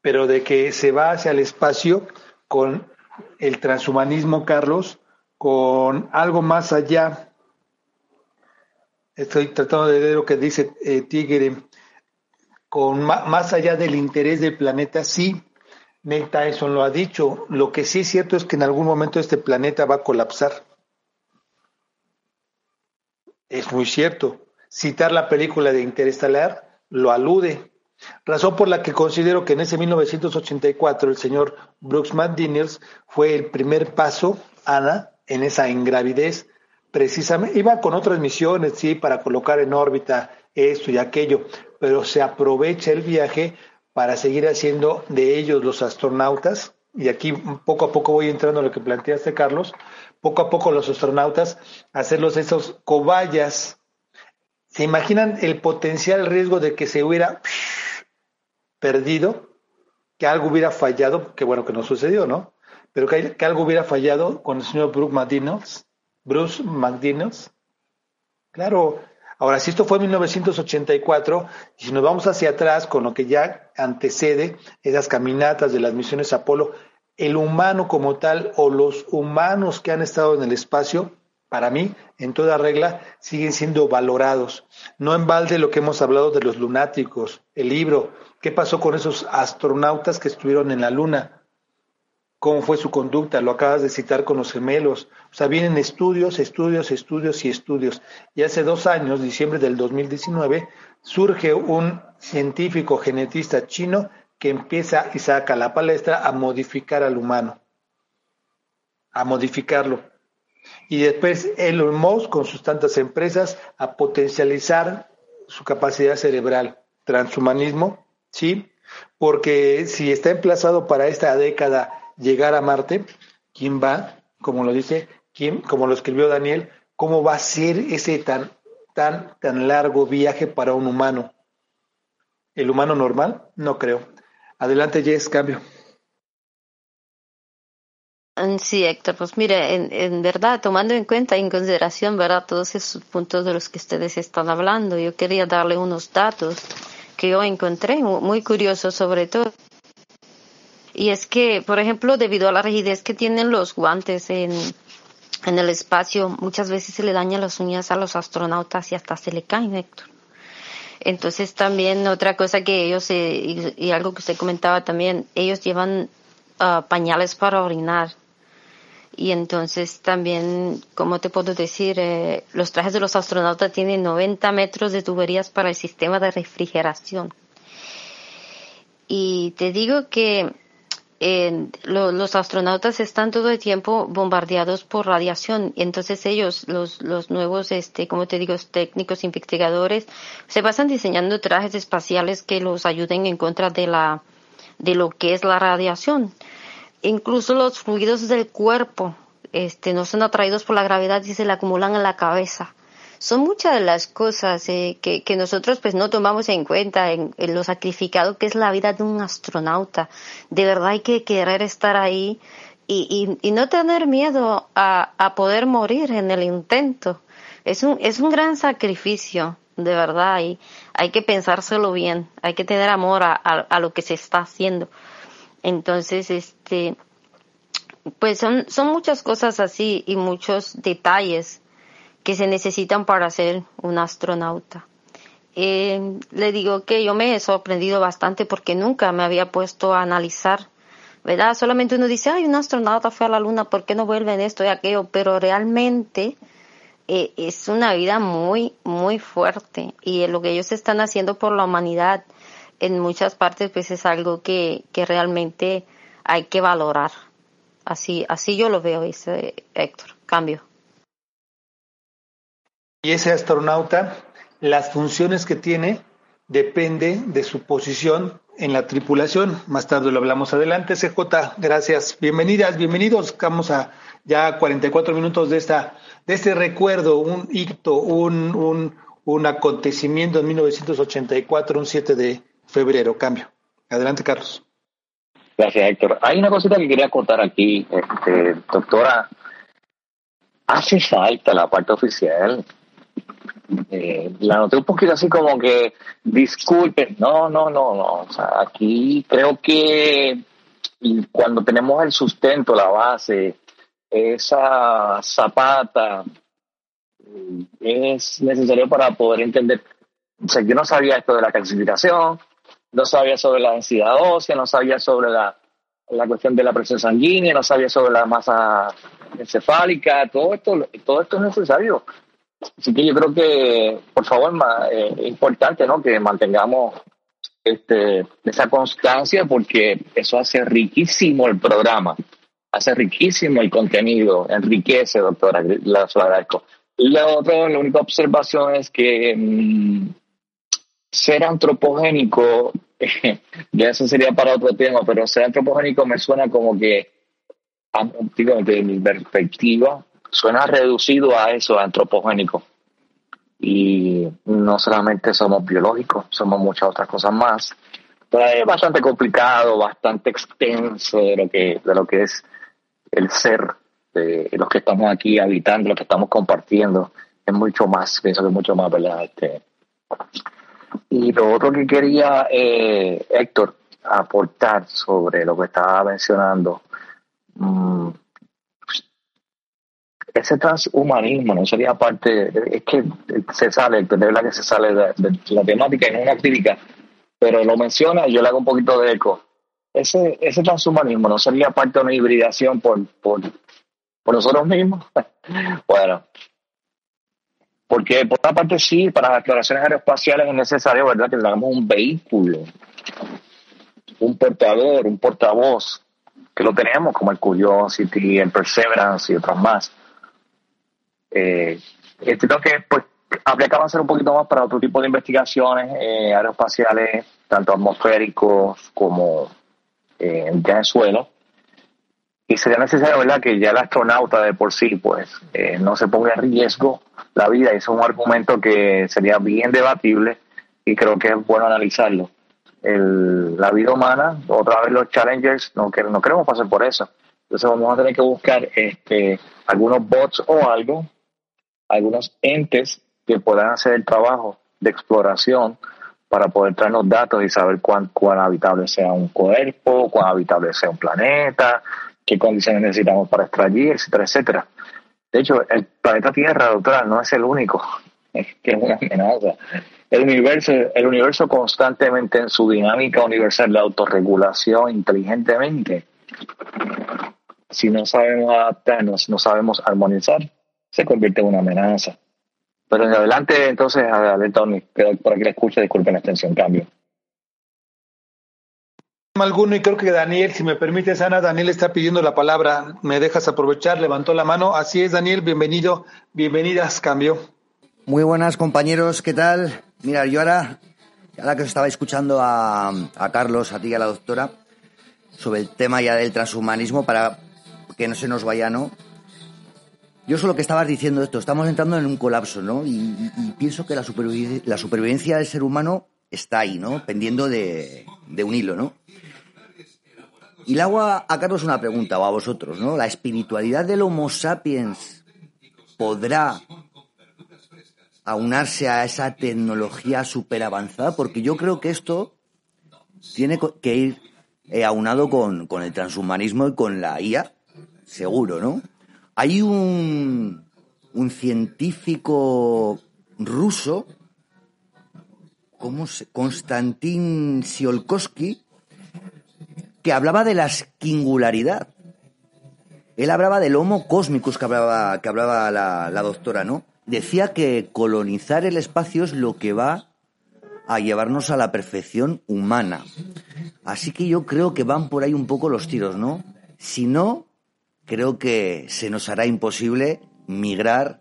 Pero de que se va hacia el espacio con el transhumanismo, Carlos, con algo más allá. Estoy tratando de ver lo que dice eh, Tigre. Con más allá del interés del planeta, sí, Nate Tyson lo ha dicho. Lo que sí es cierto es que en algún momento este planeta va a colapsar. Es muy cierto citar la película de Interestelar lo alude, razón por la que considero que en ese 1984 el señor Brooks McDaniels fue el primer paso, Ana, en esa ingravidez, precisamente, iba con otras misiones, sí, para colocar en órbita esto y aquello, pero se aprovecha el viaje para seguir haciendo de ellos los astronautas, y aquí poco a poco voy entrando en lo que planteaste, Carlos, poco a poco los astronautas, hacerlos esos cobayas ¿Se imaginan el potencial riesgo de que se hubiera perdido, que algo hubiera fallado, que bueno que no sucedió, ¿no? Pero que, algo hubiera fallado con el señor Bruce McDaniels, Bruce McDaniels. Claro, ahora si esto fue en 1984, y si nos vamos hacia atrás con lo que ya antecede esas caminatas de las misiones Apolo, el humano como tal o los humanos que han estado en el espacio para mí, en toda regla, siguen siendo valorados. No en balde lo que hemos hablado de los lunáticos, el libro, qué pasó con esos astronautas que estuvieron en la Luna, cómo fue su conducta, lo acabas de citar con los gemelos. O sea, vienen estudios, estudios, estudios y estudios. Y hace dos años, diciembre del 2019, surge un científico genetista chino que empieza y saca la palestra a modificar al humano, a modificarlo y después Elon Musk con sus tantas empresas a potencializar su capacidad cerebral. Transhumanismo, sí, porque si está emplazado para esta década llegar a Marte, ¿quién va? Como lo dice, ¿quién? Como lo escribió Daniel, ¿cómo va a ser ese tan, tan, tan largo viaje para un humano? ¿El humano normal? No creo. Adelante, Jess, cambio. Mm, sí, Héctor, pues mire, en, verdad, tomando en cuenta, en consideración, ¿verdad? Todos esos puntos de los que ustedes están hablando, yo quería darle unos datos que yo encontré, muy curiosos sobre todo. Y es que, por ejemplo, debido a la rigidez que tienen los guantes en, en el espacio, muchas veces se le dañan las uñas a los astronautas y hasta se le caen, Héctor. Entonces también otra cosa que ellos, eh, y, algo que usted comentaba también, ellos llevan uh, pañales para orinar y entonces también, como te puedo decir? Eh, los trajes de los astronautas tienen 90 metros de tuberías para el sistema de refrigeración. Y te digo que eh, los astronautas están todo el tiempo bombardeados por radiación. Y entonces ellos, los, los nuevos, este, como te digo, técnicos investigadores, se pasan diseñando trajes espaciales que los ayuden en contra de la, de lo que es la radiación incluso los fluidos del cuerpo este, no son atraídos por la gravedad y se le acumulan en la cabeza. Son muchas de las cosas eh, que, que, nosotros pues no tomamos en cuenta en, lo sacrificado que es la vida de un astronauta. De verdad hay que querer estar ahí y, y, no tener miedo a, a, poder morir en el intento. Es un, es un gran sacrificio, de verdad, y hay que pensárselo bien, hay que tener amor a, a lo que se está haciendo. Entonces, este, pues son, son muchas cosas así y muchos detalles que se necesitan para ser un astronauta. Eh, le digo que yo me he sorprendido bastante porque nunca me había puesto a analizar, ¿verdad? Solamente uno dice, ay, un astronauta fue a la luna, ¿por qué no vuelve en esto y aquello? Pero realmente eh, es una vida muy, muy fuerte y lo que ellos están haciendo por la humanidad en muchas partes pues es algo que, que realmente hay que valorar. Así, así yo lo veo, dice Héctor. Cambio. Y ese astronauta, las funciones que tiene depende de su posición en la tripulación. Más tarde lo hablamos adelante. CJ, gracias. Bienvenidas, bienvenidos. Vamos a ya 44 minutos de esta, de este recuerdo, un hito, un, un, un acontecimiento en 1984, un 7 de febrero. Cambio. Adelante, Carlos. Gracias, Héctor. Hay una cosita que quería contar aquí, este, doctora. Hace falta la parte oficial. Eh, la noté un poquito así como que, disculpen, no, no, no, no. O sea, aquí creo que cuando tenemos el sustento, la base, esa zapata, es necesario para poder entender. O sea, yo no sabía esto de la calcificación, no sabía sobre la densidad ósea, no sabía sobre la, la cuestión de la presión sanguínea, no sabía sobre la masa encefálica, todo esto, todo esto es necesario. Así que yo creo que, por favor, eh, es importante ¿no? que mantengamos este, esa constancia porque eso hace riquísimo el programa, hace riquísimo el contenido, enriquece, doctora, la agradezco. La otra, la única observación es que mm, ser antropogénico (laughs) ya eso sería para otro tema, pero ser antropogénico me suena como que, digo, de mi perspectiva, suena reducido a eso, antropogénico. Y no solamente somos biológicos, somos muchas otras cosas más. es bastante complicado, bastante extenso de lo que, de lo que es el ser de los que estamos aquí habitando, los que estamos compartiendo. Es mucho más, pienso que es mucho más, ¿verdad? Este, y lo otro que quería, eh, Héctor, aportar sobre lo que estaba mencionando, mm, ese transhumanismo no sería parte, es que se sale, de verdad que se sale de, la temática no una crítica, pero lo menciona y yo le hago un poquito de eco. Ese, ese transhumanismo no sería parte de una hibridación por, por, por nosotros mismos. (laughs) bueno, porque por una parte sí, para las exploraciones aeroespaciales es necesario, ¿verdad?, que tengamos un vehículo, un portador, un portavoz, que lo tenemos, como el Curiosity, el Perseverance y otros más. Eh, entiendo que pues habría que avanzar un poquito más para otro tipo de investigaciones eh, aeroespaciales, tanto atmosféricos como eh, ya en suelo, y sería necesario verdad que ya el astronauta de por sí pues eh, no se ponga en riesgo la vida. Y es un argumento que sería bien debatible y creo que es bueno analizarlo. El, la vida humana otra vez los challengers no, no queremos pasar por eso. Entonces vamos a tener que buscar este, algunos bots o algo, algunos entes que puedan hacer el trabajo de exploración para poder traernos datos y saber cuán, cuán habitable sea un cuerpo, cuán habitable sea un planeta, qué condiciones necesitamos para extraer, etcétera, etcétera. De hecho, el planeta Tierra, doctora, no es el único, (laughs) que es una amenaza. El universo, el universo constantemente en su dinámica universal de autorregulación inteligentemente, si no sabemos adaptarnos, no sabemos armonizar, se convierte en una amenaza. Pero en adelante, entonces, Tony, por aquí le escucho, disculpen la extensión, cambio. Alguno, y creo que Daniel, si me permites, Ana, Daniel está pidiendo la palabra. ¿Me dejas aprovechar? Levantó la mano. Así es, Daniel, bienvenido, bienvenidas, cambio. Muy buenas, compañeros, ¿qué tal? Mira, yo ahora, ahora que os estaba escuchando a, a Carlos, a ti y a la doctora, sobre el tema ya del transhumanismo, para que no se nos vaya, ¿no? Yo solo que estabas diciendo esto, estamos entrando en un colapso, ¿no? Y, pienso que la supervivencia, del ser humano está ahí, ¿no? Pendiendo de un hilo, ¿no? Y le hago a, Carlos una pregunta, o a vosotros, ¿no? ¿La espiritualidad del Homo sapiens podrá aunarse a esa tecnología súper avanzada? Porque yo creo que esto tiene que ir eh, aunado con, con el transhumanismo y con la IA, seguro, ¿no? Hay un, un científico ruso, ¿cómo se? Konstantin Tsiolkovsky, que hablaba de la singularidad. Él hablaba del homo cósmicos que hablaba, que hablaba la, la doctora, ¿no? Decía que colonizar el espacio es lo que va a llevarnos a la perfección humana. Así que yo creo que van por ahí un poco los tiros, ¿no? Si no, creo que se nos hará imposible migrar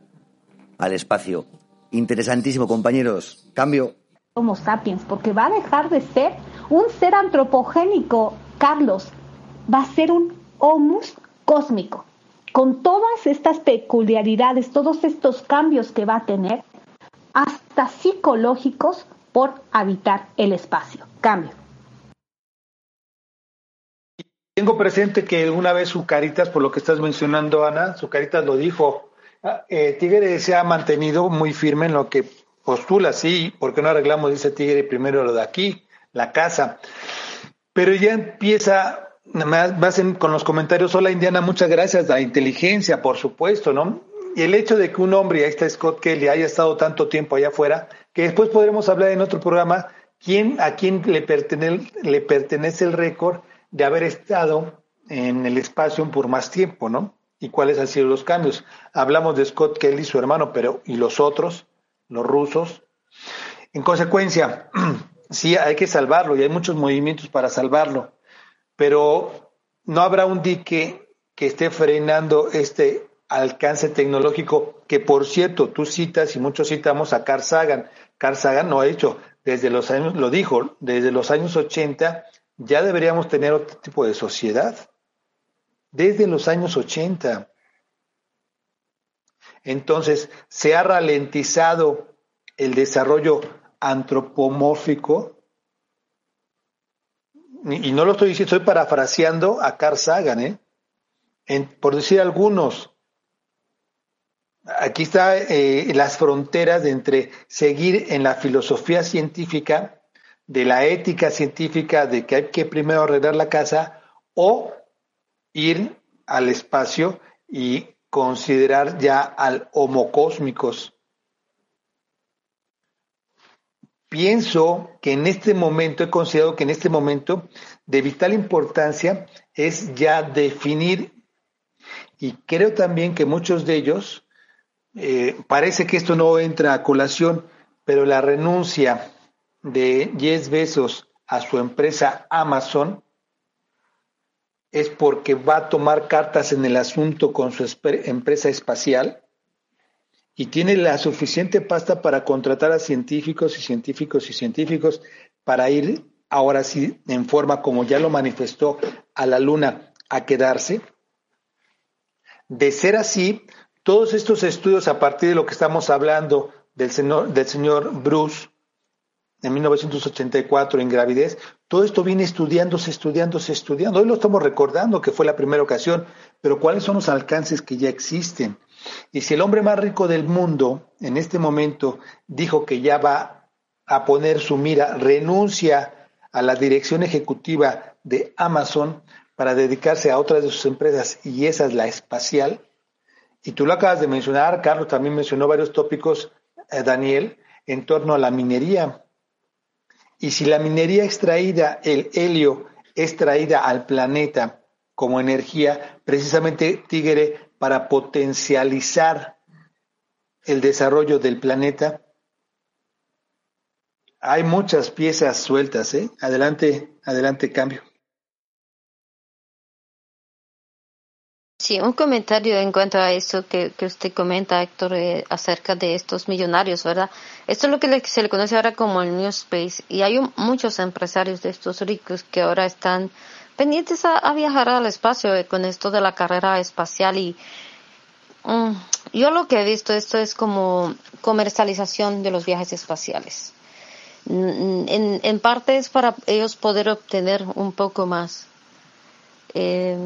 al espacio. Interesantísimo, compañeros. Cambio. Homo sapiens, porque va a dejar de ser un ser antropogénico, Carlos. Va a ser un homus cósmico. Con todas estas peculiaridades, todos estos cambios que va a tener, hasta psicológicos por habitar el espacio. Cambio. Tengo presente que una vez su caritas, por lo que estás mencionando, Ana, su caritas lo dijo. Ah, eh, Tigre se ha mantenido muy firme en lo que postula, sí, porque no arreglamos, dice Tigre, primero lo de aquí, la casa. Pero ya empieza, más con los comentarios, hola Indiana, muchas gracias, la inteligencia, por supuesto, ¿no? Y el hecho de que un hombre, y ahí está Scott Kelly, haya estado tanto tiempo allá afuera, que después podremos hablar en otro programa, quién, a quién le pertenece, le pertenece el récord de haber estado en el espacio por más tiempo, ¿no? Y cuáles han sido los cambios. Hablamos de Scott Kelly, su hermano, pero ¿y los otros? Los rusos. En consecuencia, (clears throat) sí, hay que salvarlo y hay muchos movimientos para salvarlo, pero no habrá un dique que esté frenando este alcance tecnológico que, por cierto, tú citas y muchos citamos a Carl Sagan. Carl Sagan no ha hecho desde los años, lo dijo, desde los años 80 ya deberíamos tener otro tipo de sociedad. Desde los años 80. Entonces, se ha ralentizado el desarrollo antropomórfico. Y no lo estoy diciendo, estoy parafraseando a Carl Sagan, ¿eh? por decir algunos. Aquí están eh, las fronteras entre seguir en la filosofía científica de la ética científica de que hay que primero arreglar la casa o ir al espacio y considerar ya al homo cósmicos. Pienso que en este momento, he considerado que en este momento de vital importancia es ya definir, y creo también que muchos de ellos, eh, parece que esto no entra a colación, pero la renuncia de 10 besos a su empresa Amazon es porque va a tomar cartas en el asunto con su empresa espacial y tiene la suficiente pasta para contratar a científicos y científicos y científicos para ir ahora sí en forma como ya lo manifestó a la luna a quedarse. De ser así, todos estos estudios a partir de lo que estamos hablando del señor, del señor Bruce en 1984 en gravidez, todo esto viene estudiándose, estudiándose, estudiando. Hoy lo estamos recordando que fue la primera ocasión, pero ¿cuáles son los alcances que ya existen? Y si el hombre más rico del mundo en este momento dijo que ya va a poner su mira, renuncia a la dirección ejecutiva de Amazon para dedicarse a otras de sus empresas y esa es la espacial, y tú lo acabas de mencionar, Carlos también mencionó varios tópicos, eh, Daniel, en torno a la minería. Y si la minería extraída, el helio, es traída al planeta como energía, precisamente Tigre, para potencializar el desarrollo del planeta, hay muchas piezas sueltas, ¿eh? Adelante, adelante, cambio. Sí, un comentario en cuanto a eso que, que usted comenta, Héctor, eh, acerca de estos millonarios, ¿verdad? Esto es lo que se le conoce ahora como el New Space y hay muchos empresarios de estos ricos que ahora están pendientes a, viajar al espacio eh, con esto de la carrera espacial y mm, yo lo que he visto esto es como comercialización de los viajes espaciales. En, en parte es para ellos poder obtener un poco más. Eh,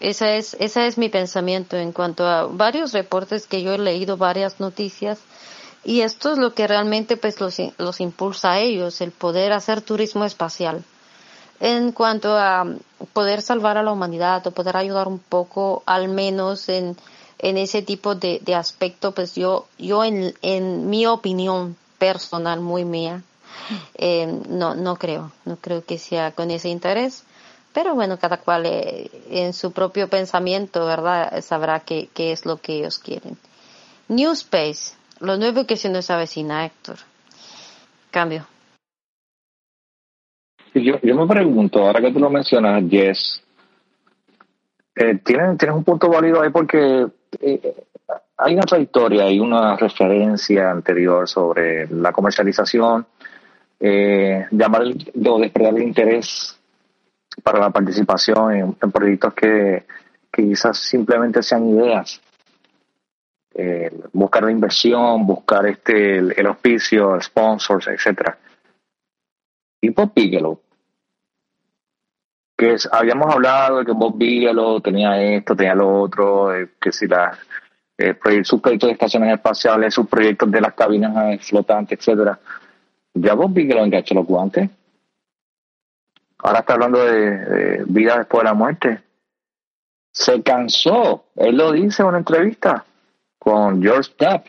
esa es, ese es mi pensamiento en cuanto a varios reportes que yo he leído, varias noticias, y esto es lo que realmente pues los, los impulsa a ellos, el poder hacer turismo espacial. En cuanto a poder salvar a la humanidad o poder ayudar un poco, al menos en, en ese tipo de, de aspecto, pues yo, yo en, en mi opinión personal, muy mía, eh, no, no creo, no creo que sea con ese interés. Pero bueno, cada cual eh, en su propio pensamiento, ¿verdad? Sabrá qué, qué es lo que ellos quieren. New Space, lo nuevo que se nos avecina, Héctor. Cambio. Yo, yo me pregunto, ahora que tú lo mencionas, Jess, eh, ¿tienes, tienes un punto válido ahí porque eh, hay una trayectoria, hay una referencia anterior sobre la comercialización, eh, llamar o despertar el interés para la participación en, proyectos que, quizás simplemente sean ideas. Eh, buscar la inversión, buscar este el, auspicio, el sponsors, etcétera. Y Bob Bigelow, que habíamos hablado de que Bob Bigelow tenía esto, tenía lo otro, eh, que si la, eh, sus proyectos de estaciones espaciales, sus proyectos de las cabinas flotantes, etcétera. Ya Bob Bigelow enganchó los guantes ahora está hablando de, vida después de la muerte. Se cansó, él lo dice en una entrevista con George Tapp.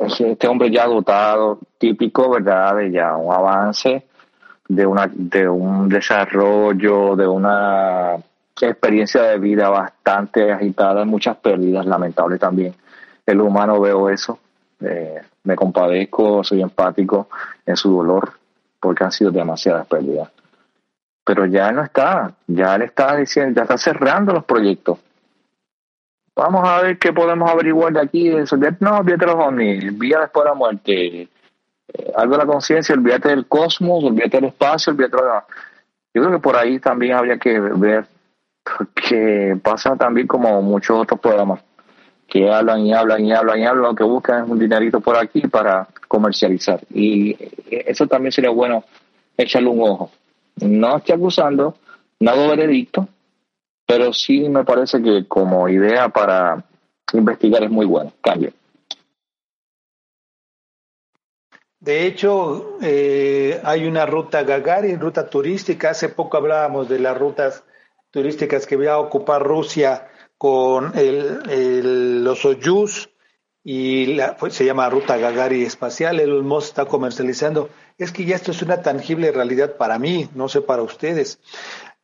Este hombre ya dotado, típico, ¿verdad? De ya un avance, de, una, de un desarrollo, de una experiencia de vida bastante agitada, muchas pérdidas, lamentables también. El humano veo eso, eh, me compadezco, soy empático en su dolor, porque han sido demasiadas pérdidas. Pero ya no está, ya le está diciendo, ya está cerrando los proyectos. Vamos a ver qué podemos averiguar de aquí. No, olvídate los ovnis, vía después de la muerte, eh, algo de la conciencia, olvídate del cosmos, olvídate del espacio, olvídate de la... Yo creo que por ahí también habría que ver, porque pasa también como muchos otros programas que hablan y hablan y hablan y hablan, lo que buscan es un dinerito por aquí para comercializar. Y eso también sería bueno echarle un ojo. No estoy acusando, no hago veredicto, pero sí me parece que como idea para investigar es muy bueno. Cambio. De hecho, eh, hay una ruta Gagarin, ruta turística. Hace poco hablábamos de las rutas turísticas que va a ocupar Rusia con el, los Soyuz y la, pues, se llama Ruta Gagari Espacial, el Musk está comercializando. Es que ya esto es una tangible realidad para mí, no sé para ustedes.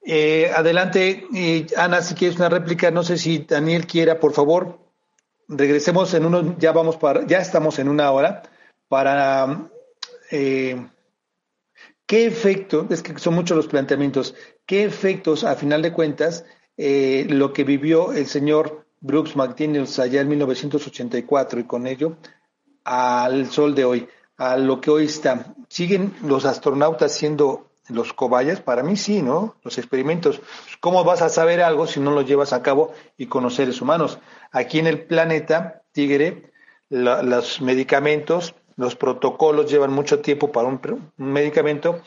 Eh, adelante, Ana, si quieres una réplica, no sé si Daniel quiera, por favor, regresemos en uno, ya vamos para, ya estamos en una hora, para eh, qué efecto, es que son muchos los planteamientos, qué efectos a final de cuentas eh, lo que vivió el señor Brooks McDaniels allá en 1984 y con ello al sol de hoy, a lo que hoy está. ¿Siguen los astronautas siendo los cobayas? Para mí sí, ¿no? Los experimentos. ¿Cómo vas a saber algo si no lo llevas a cabo y con los seres humanos? Aquí en el planeta Tigre, los medicamentos los protocolos llevan mucho tiempo para un, un medicamento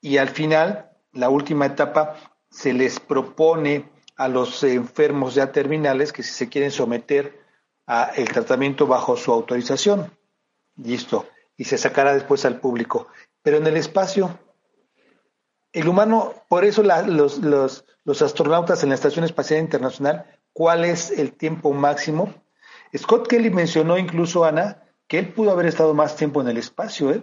y al final, la última etapa, se les propone a los enfermos ya terminales que si se quieren someter a el tratamiento bajo su autorización. Listo. Y se sacará después al público. Pero en el espacio, el humano, por eso los, los, los astronautas en la Estación Espacial Internacional, ¿cuál es el tiempo máximo? Scott Kelly mencionó incluso, Ana, que él pudo haber estado más tiempo en el espacio, ¿eh?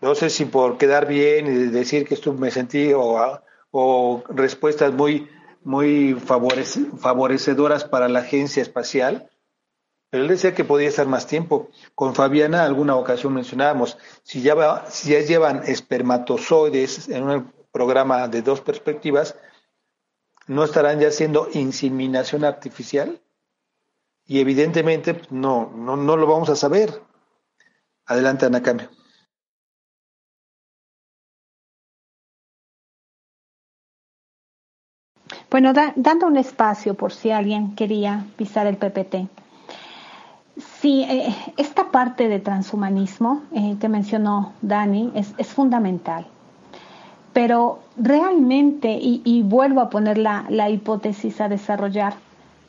No sé si por quedar bien y decir que esto me sentí o, o respuestas muy, muy favorecedoras para la agencia espacial, pero él decía que podía estar más tiempo. Con Fabiana, alguna ocasión mencionábamos, si ya, si ya llevan espermatozoides en un programa de dos perspectivas, ¿no estarán ya haciendo inseminación artificial? Y evidentemente pues, no, no, no lo vamos a saber. Adelante, Ana Cambio. Bueno, dando un espacio por si alguien quería pisar el PPT. Sí, eh, esta parte de transhumanismo eh, que mencionó Dani es, fundamental. Pero realmente, y, vuelvo a poner la, la hipótesis a desarrollar,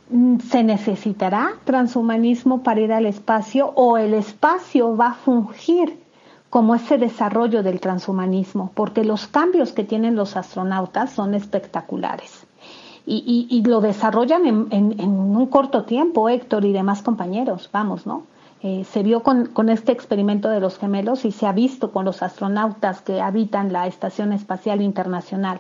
mm, ¿se necesitará transhumanismo para ir al espacio o el espacio va a fungir como ese desarrollo del transhumanismo? Porque los cambios que tienen los astronautas son espectaculares y, lo desarrollan en, un corto tiempo, Héctor y demás compañeros, vamos, ¿no? Eh, se vio con, este experimento de los gemelos y se ha visto con los astronautas que habitan la Estación Espacial Internacional.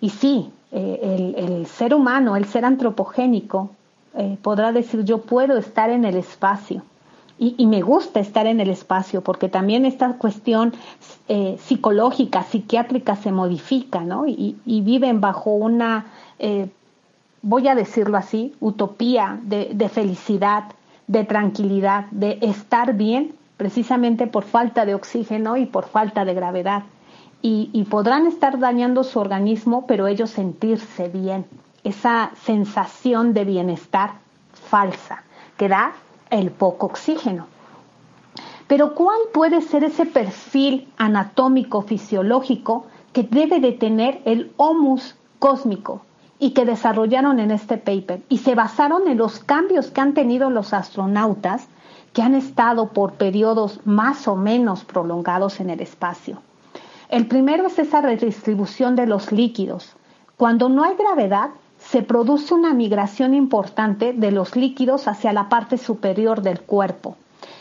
Y sí, eh, el, ser humano, el ser antropogénico, eh, podrá decir yo puedo estar en el espacio. Y, me gusta estar en el espacio porque también esta cuestión psicológica, psiquiátrica se modifica, ¿no? Y, y viven bajo una eh, voy a decirlo así, utopía de, felicidad, de tranquilidad, de estar bien, precisamente por falta de oxígeno y por falta de gravedad. Y, podrán estar dañando su organismo, pero ellos sentirse bien, esa sensación de bienestar falsa que da el poco oxígeno. Pero ¿cuál puede ser ese perfil anatómico fisiológico que debe de tener el homus cósmico, y que desarrollaron en este paper y se basaron en los cambios que han tenido los astronautas que han estado por periodos más o menos prolongados en el espacio. El primero es esa redistribución de los líquidos. Cuando no hay gravedad, se produce una migración importante de los líquidos hacia la parte superior del cuerpo.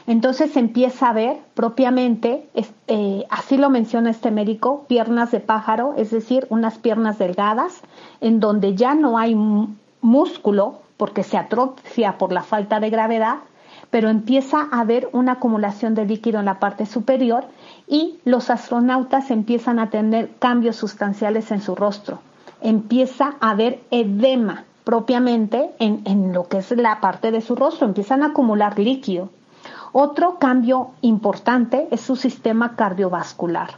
Entonces empieza a ver propiamente, eh, así lo menciona este médico, piernas de pájaro, es decir, unas piernas delgadas, en donde ya no hay músculo porque se atrofia por la falta de gravedad, pero empieza a haber una acumulación de líquido en la parte superior y los astronautas empiezan a tener cambios sustanciales en su rostro. Empieza a haber edema propiamente en, en lo que es la parte de su rostro, empiezan a acumular líquido. Otro cambio importante es su sistema cardiovascular.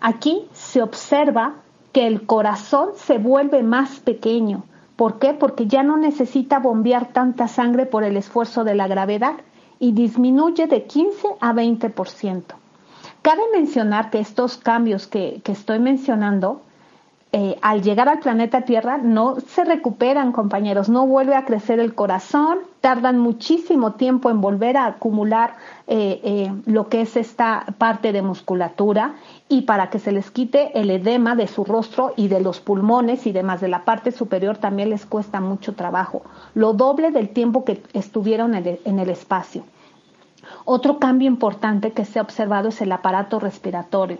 Aquí se observa que el corazón se vuelve más pequeño. ¿Por qué? Porque ya no necesita bombear tanta sangre por el esfuerzo de la gravedad y disminuye de 15 a 20%. Cabe mencionar que estos cambios que, que estoy mencionando eh, al llegar al planeta Tierra no se recuperan, compañeros, no vuelve a crecer el corazón, tardan muchísimo tiempo en volver a acumular eh, eh, lo que es esta parte de musculatura y para que se les quite el edema de su rostro y de los pulmones y demás de la parte superior también les cuesta mucho trabajo, lo doble del tiempo que estuvieron en el espacio. Otro cambio importante que se ha observado es el aparato respiratorio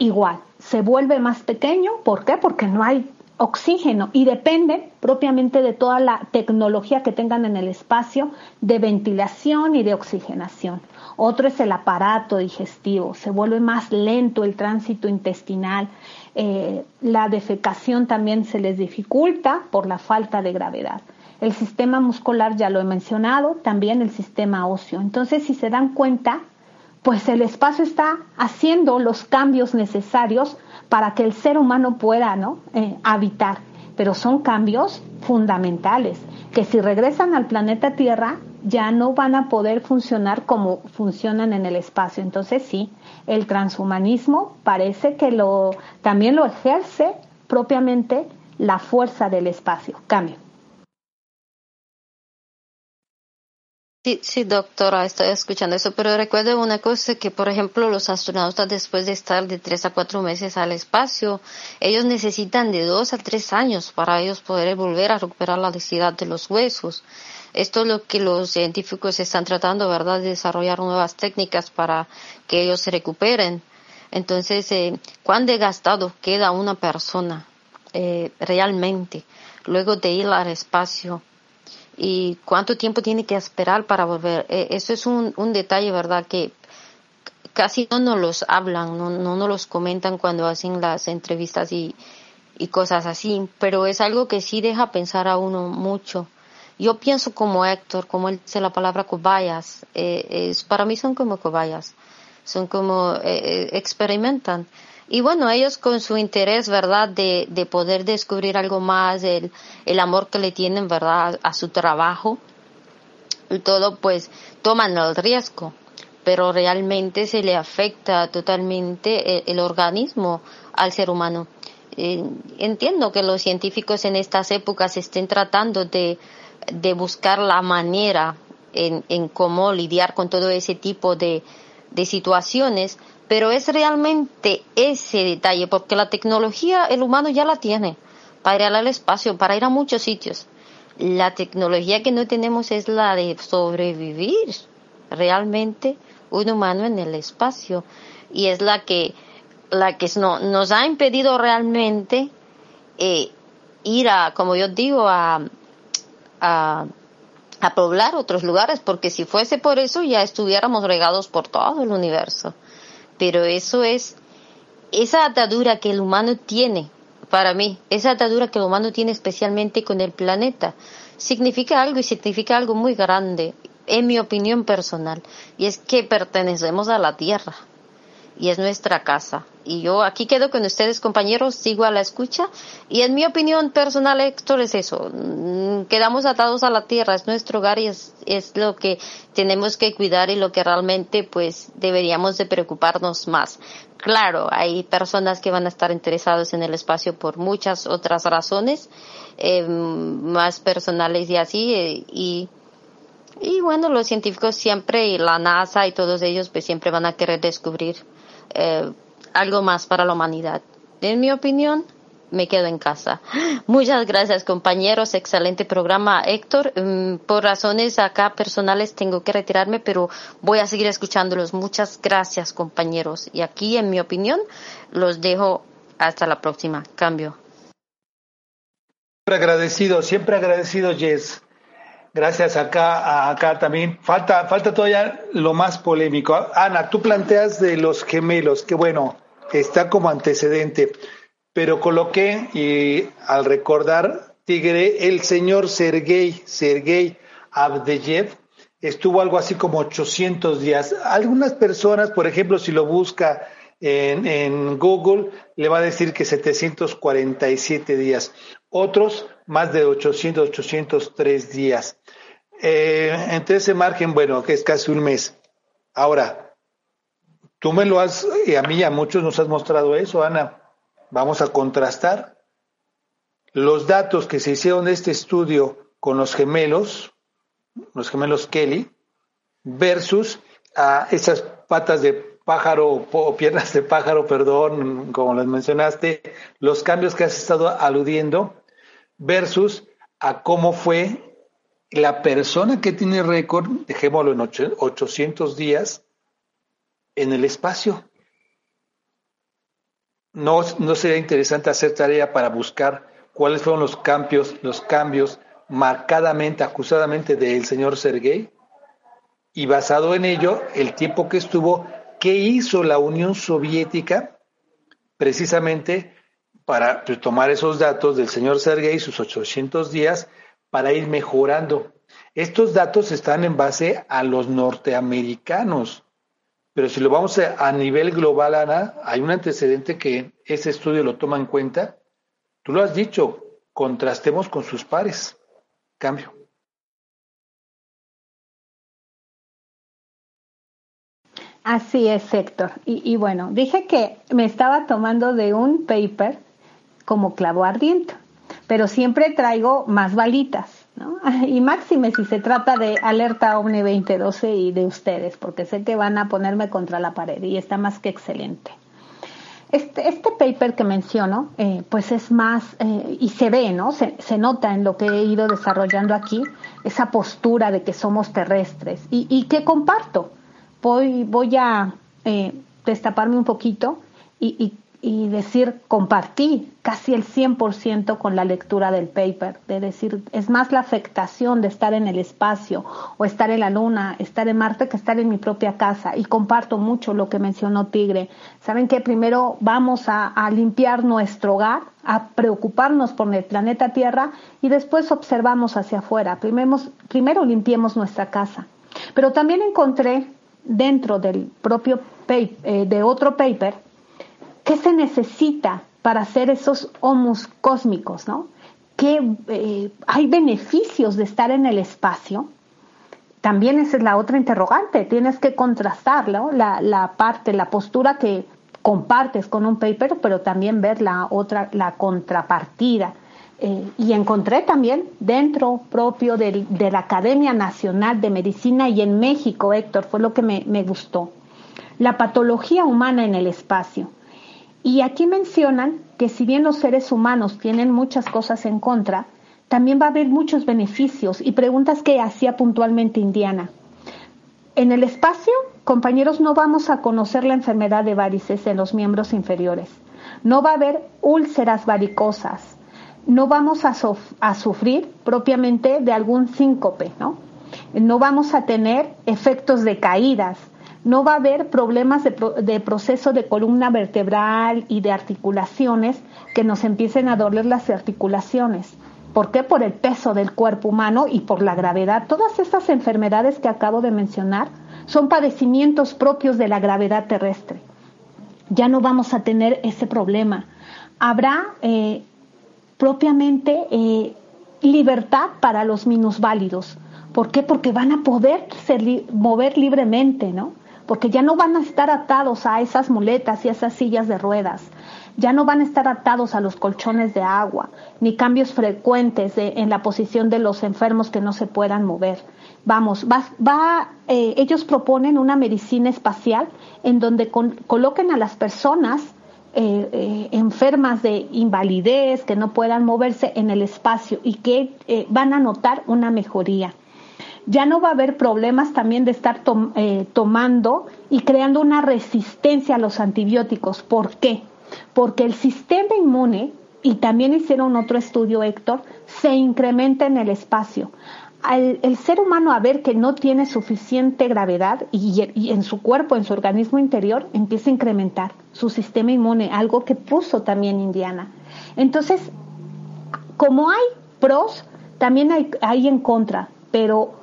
igual, se vuelve más pequeño, ¿por qué? Porque no hay oxígeno y depende propiamente de toda la tecnología que tengan en el espacio de ventilación y de oxigenación. Otro es el aparato digestivo, se vuelve más lento el tránsito intestinal, eh, la defecación también se les dificulta por la falta de gravedad. El sistema muscular ya lo he mencionado, también el sistema óseo. Entonces, si se dan cuenta, pues el espacio está haciendo los cambios necesarios para que el ser humano pueda ¿no? Eh, habitar. Pero son cambios fundamentales que si regresan al planeta Tierra ya no van a poder funcionar como funcionan en el espacio. Entonces sí, el transhumanismo parece que lo también lo ejerce propiamente la fuerza del espacio. Cambio. Sí, sí, doctora, estoy escuchando eso, pero recuerdo una cosa que, por ejemplo, los astronautas después de estar de tres a cuatro meses al espacio, ellos necesitan de dos a tres años para ellos poder volver a recuperar la densidad de los huesos. Esto es lo que los científicos están tratando, ¿verdad?, de desarrollar nuevas técnicas para que ellos se recuperen. Entonces, eh, ¿cuán desgastado queda una persona eh, realmente luego de ir al espacio? Y cuánto tiempo tiene que esperar para volver. Eh, eso es un, un detalle, ¿verdad? Que casi no nos los hablan, no, no nos los comentan cuando hacen las entrevistas y, y cosas así, pero es algo que sí deja pensar a uno mucho. Yo pienso como Héctor, como él dice la palabra cobayas, eh, es, para mí son como cobayas, son como eh, eh experimentan. Y bueno, ellos con su interés, ¿verdad?, de, de poder descubrir algo más, el, el amor que le tienen, ¿verdad?, a su trabajo y todo, pues toman el riesgo, pero realmente se le afecta totalmente el, organismo al ser humano. Eh, entiendo que los científicos en estas épocas estén tratando de, de buscar la manera en, en cómo lidiar con todo ese tipo de, de situaciones, pero es realmente ese detalle, porque la tecnología el humano ya la tiene para ir al espacio, para ir a muchos sitios. La tecnología que no tenemos es la de sobrevivir realmente un humano en el espacio y es la que la que no, nos ha impedido realmente eh, ir a, como yo digo, a, a, a poblar otros lugares, porque si fuese por eso ya estuviéramos regados por todo el universo pero eso es esa atadura que el humano tiene, para mí, esa atadura que el humano tiene especialmente con el planeta, significa algo y significa algo muy grande, en mi opinión personal, y es que pertenecemos a la Tierra y es nuestra casa. Y yo aquí quedo con ustedes, compañeros, sigo a la escucha. Y en mi opinión personal, Héctor, es eso. Mm, quedamos atados a la tierra, es nuestro hogar y es, es lo que tenemos que cuidar y lo que realmente, pues, deberíamos de preocuparnos más. Claro, hay personas que van a estar interesados en el espacio por muchas otras razones, eh, más personales y así, eh, y y bueno, los científicos siempre, y la NASA y todos ellos, pues siempre van a querer descubrir eh, algo más para la humanidad. En mi opinión, me quedo en casa. Muchas gracias, compañeros. Excelente programa, Héctor. Mm, por razones acá personales tengo que retirarme, pero voy a seguir escuchándolos. Muchas gracias, compañeros. Y aquí, en mi opinión, los dejo hasta la próxima. Cambio. Siempre agradecido, siempre agradecido, Jess. Gracias acá, acá también. Falta, falta todavía lo más polémico. Ana, tú planteas de los gemelos, que bueno, está como antecedente, pero coloqué y al recordar Tigre, el señor Sergei, Sergei Abdeyev, estuvo algo así como 800 días. Algunas personas, por ejemplo, si lo busca en, en Google, le va a decir que 747 días. Otros, más de 800, 803 días. Eh, entre ese margen, bueno, que es casi un mes. Ahora, tú me lo has, y a mí y a muchos nos has mostrado eso, Ana. Vamos a contrastar los datos que se hicieron de este estudio con los gemelos, los gemelos Kelly, versus a esas patas de pájaro o piernas de pájaro, perdón, como les mencionaste, los cambios que has estado aludiendo, versus a cómo fue la persona que tiene récord, dejémoslo en 800 días, en el espacio. No, no sería interesante hacer tarea para buscar cuáles fueron los cambios, los cambios marcadamente, acusadamente del señor Sergei, y basado en ello, el tiempo que estuvo, qué hizo la Unión Soviética precisamente para pues, tomar esos datos del señor Sergei, sus 800 días, para ir mejorando. Estos datos están en base a los norteamericanos, pero si lo vamos a, nivel global, Ana, hay un antecedente que ese estudio lo toma en cuenta. Tú lo has dicho, contrastemos con sus pares. Cambio. Así es, Héctor. Y, y, bueno, dije que me estaba tomando de un paper como clavo ardiente pero siempre traigo más balitas, ¿no? (laughs) Y máxime si se trata de alerta OVNI 2012 y de ustedes, porque sé que van a ponerme contra la pared y está más que excelente. Este, este paper que menciono, eh, pues es más, eh, y se ve, ¿no? Se, se, nota en lo que he ido desarrollando aquí, esa postura de que somos terrestres y, que comparto voy, voy a eh, destaparme un poquito y, y, y, decir, compartí casi el 100% con la lectura del paper, de decir, es más la afectación de estar en el espacio o estar en la luna, estar en Marte, que estar en mi propia casa. Y comparto mucho lo que mencionó Tigre. Saben que primero vamos a, limpiar nuestro hogar, a preocuparnos por el planeta Tierra y después observamos hacia afuera. Primero, primero limpiemos nuestra casa. Pero también encontré dentro del propio eh, de otro paper, ¿qué se necesita para hacer esos homus cósmicos, no? ¿Qué eh, hay beneficios de estar en el espacio? También esa es la otra interrogante, tienes que contrastarlo, la, parte, la postura que compartes con un paper, pero también ver la otra, la contrapartida eh, y encontré también dentro propio de, la Academia Nacional de Medicina y en México, Héctor, fue lo que me gustó, la patología humana en el espacio. Y aquí mencionan que si bien los seres humanos tienen muchas cosas en contra, también va a haber muchos beneficios y preguntas que hacía puntualmente Indiana. En el espacio, compañeros, no vamos a conocer la enfermedad de varices en los miembros inferiores. No va a haber úlceras varicosas, no vamos a, a sufrir propiamente de algún síncope, ¿no? No vamos a tener efectos de caídas, no va a haber problemas de, de, proceso de columna vertebral y de articulaciones que nos empiecen a doler las articulaciones. ¿Por qué? Por el peso del cuerpo humano y por la gravedad. Todas estas enfermedades que acabo de mencionar son padecimientos propios de la gravedad terrestre. Ya no vamos a tener ese problema. Habrá eh, propiamente eh, libertad para los minusválidos. ¿Por qué? Porque van a poder mover libremente, ¿no? Porque ya no van a estar atados a esas muletas y a esas sillas de ruedas. Ya no van a estar atados a los colchones de agua, ni cambios frecuentes en la posición de los enfermos que no se puedan mover. Vamos, va, eh, ellos proponen una medicina espacial en donde coloquen a las personas eh, eh, enfermas de invalidez, que no puedan moverse en el espacio y que van a notar una mejoría. Ya no va a haber problemas también de estar tomando y creando una resistencia a los antibióticos. ¿Por qué? Porque el sistema inmune, y también hicieron otro estudio, Héctor, se incrementa en el espacio al el ser humano a ver que no tiene suficiente gravedad y, y, en su cuerpo, en su organismo interior, empieza a incrementar su sistema inmune, algo que puso también Indiana. Entonces, como hay pros, también hay, hay en contra, pero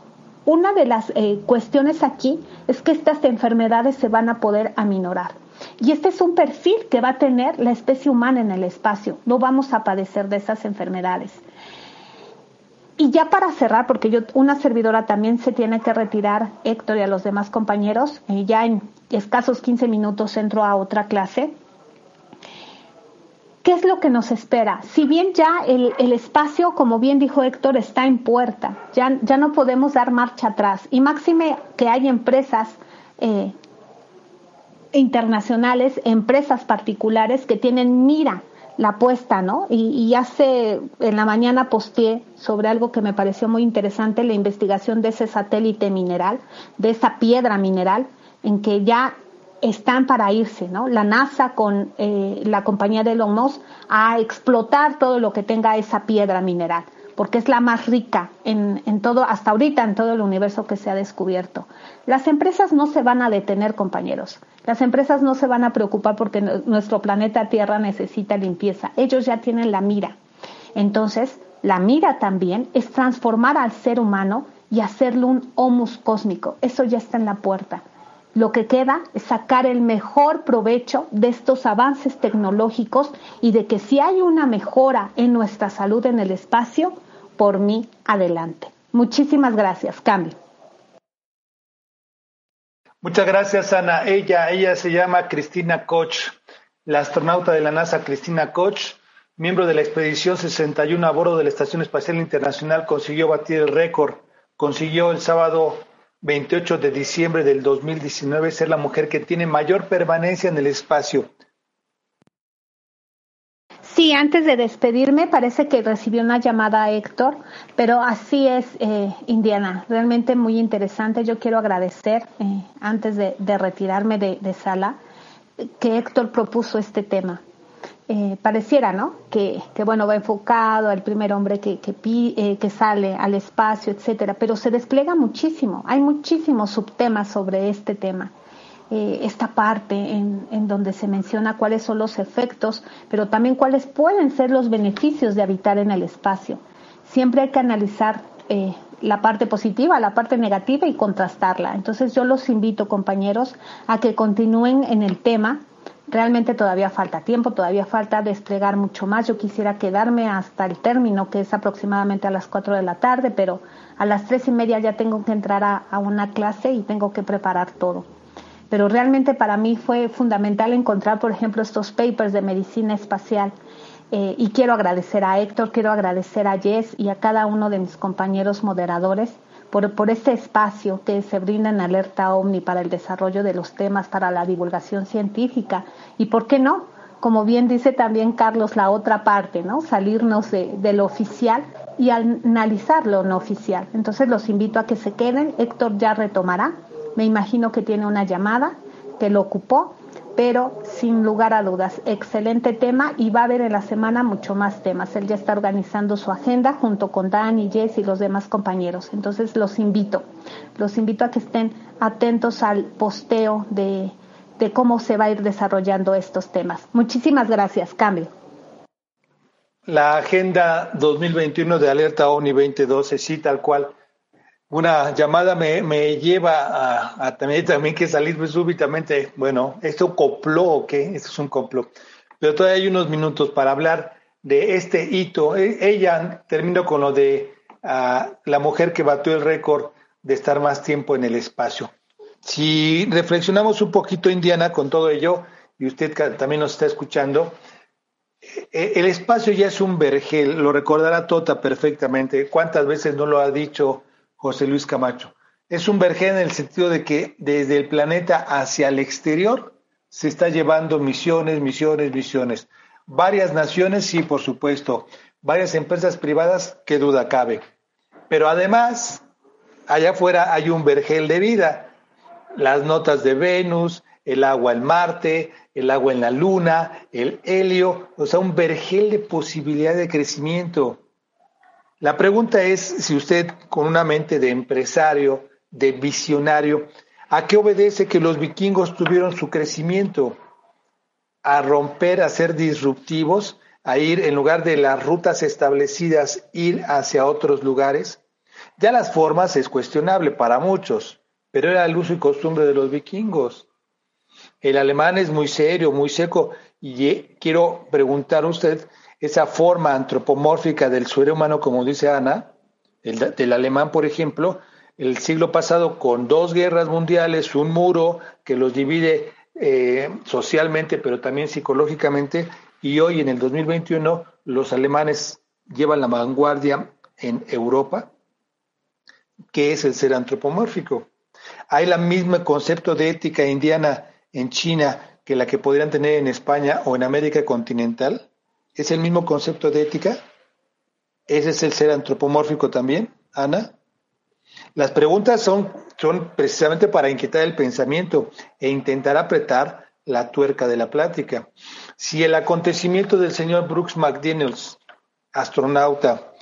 una de las eh, cuestiones aquí es que estas enfermedades se van a poder aminorar. Y este es un perfil que va a tener la especie humana en el espacio. No vamos a padecer de esas enfermedades. Y ya para cerrar, porque yo, una servidora también se tiene que retirar, Héctor y a los demás compañeros, y ya en escasos 15 minutos entro a otra clase. ¿Qué es lo que nos espera? Si bien ya el, espacio, como bien dijo Héctor, está en puerta, ya, no podemos dar marcha atrás. Y máxime que hay empresas eh, internacionales, empresas particulares que tienen mira la apuesta, ¿no? Y, hace, en la mañana posteé sobre algo que me pareció muy interesante, la investigación de ese satélite mineral, de esa piedra mineral, en que ya están para irse, ¿no? La NASA con eh, la compañía de Elon a explotar todo lo que tenga esa piedra mineral porque es la más rica en, en, todo, hasta ahorita en todo el universo que se ha descubierto. Las empresas no se van a detener, compañeros. Las empresas no se van a preocupar porque nuestro planeta Tierra necesita limpieza. Ellos ya tienen la mira. Entonces, la mira también es transformar al ser humano y hacerlo un homus cósmico. Eso ya está en la puerta. Lo que queda es sacar el mejor provecho de estos avances tecnológicos y de que si hay una mejora en nuestra salud en el espacio, por mí adelante. Muchísimas gracias. Cambio. Muchas gracias, Ana. Ella, ella se llama Cristina Koch, la astronauta de la NASA Cristina Koch, miembro de la expedición 61 a bordo de la Estación Espacial Internacional, consiguió batir el récord. Consiguió el sábado 28 de diciembre del 2019 ser la mujer que tiene mayor permanencia en el espacio. Sí, antes de despedirme, parece que recibió una llamada a Héctor, pero así es, eh, Indiana, realmente muy interesante. Yo quiero agradecer, eh, antes de, retirarme de, sala, que Héctor propuso este tema. Eh, pareciera, ¿no? Que, bueno, va enfocado al primer hombre que, que, que sale al espacio, etcétera, pero se despliega muchísimo. Hay muchísimos subtemas sobre este tema. Eh, esta parte en, en, donde se menciona cuáles son los efectos, pero también cuáles pueden ser los beneficios de habitar en el espacio. Siempre hay que analizar eh, la parte positiva, la parte negativa y contrastarla. Entonces yo los invito, compañeros, a que continúen en el tema. Realmente todavía falta tiempo, todavía falta desplegar mucho más. Yo quisiera quedarme hasta el término, que es aproximadamente a las 4 de la tarde, pero a las tres y media ya tengo que entrar a una clase y tengo que preparar todo pero realmente para mí fue fundamental encontrar, por ejemplo, estos papers de medicina espacial. Eh, y quiero agradecer a Héctor, quiero agradecer a Jess y a cada uno de mis compañeros moderadores por, por este espacio que se brinda en Alerta OVNI para el desarrollo de los temas, para la divulgación científica. Y por qué no, como bien dice también Carlos, la otra parte, ¿no? Salirnos de, de lo oficial y analizar lo no oficial. Entonces los invito a que se queden. Héctor ya retomará me imagino que tiene una llamada que lo ocupó, pero sin lugar a dudas, excelente tema y va a haber en la semana mucho más temas. Él ya está organizando su agenda junto con Dan y Jess y los demás compañeros. Entonces los invito, los invito a que estén atentos al posteo de, de cómo se va a ir desarrollando estos temas. Muchísimas gracias. Cambio. La agenda 2021 de Alerta ONI 2012, sí, tal cual una llamada me, me lleva a, también, también que salir súbitamente. Bueno, ¿esto copló o qué? Esto es un complot. Pero todavía hay unos minutos para hablar de este hito. E, ella terminó con lo de ah, la mujer que batió el récord de estar más tiempo en el espacio. Si reflexionamos un poquito, Indiana, con todo ello, y usted también nos está escuchando, e, el espacio ya es un vergel, lo recordará Tota perfectamente. ¿Cuántas veces no lo ha dicho José Luis Camacho. Es un vergel en el sentido de que desde el planeta hacia el exterior se está llevando misiones, misiones, misiones. Varias naciones, sí, por supuesto. Varias empresas privadas, qué duda cabe. Pero además, allá afuera hay un vergel de vida. Las notas de Venus, el agua en Marte, el agua en la Luna, el helio, o sea, un vergel de posibilidad de crecimiento. La pregunta es si usted, con una mente de empresario, de visionario, ¿a qué obedece que los vikingos tuvieron su crecimiento? A romper, a ser disruptivos, a ir en lugar de las rutas establecidas, ir hacia otros lugares. Ya las formas es cuestionable para muchos, pero era el uso y costumbre de los vikingos. El alemán es muy serio, muy seco, y quiero preguntar a usted esa forma antropomórfica del suero humano, como dice Ana, el, del alemán, por ejemplo, el siglo pasado con dos guerras mundiales, un muro que los divide eh, socialmente, pero también psicológicamente, y hoy en el 2021 los alemanes llevan la vanguardia en Europa, que es el ser antropomórfico. Hay la misma concepto de ética indiana en China que la que podrían tener en España o en América continental. ¿Es el mismo concepto de ética? ¿Ese es el ser antropomórfico también, Ana? Las preguntas son, son precisamente para inquietar el pensamiento e intentar apretar la tuerca de la plática. Si el acontecimiento del señor Brooks McDaniels, astronauta,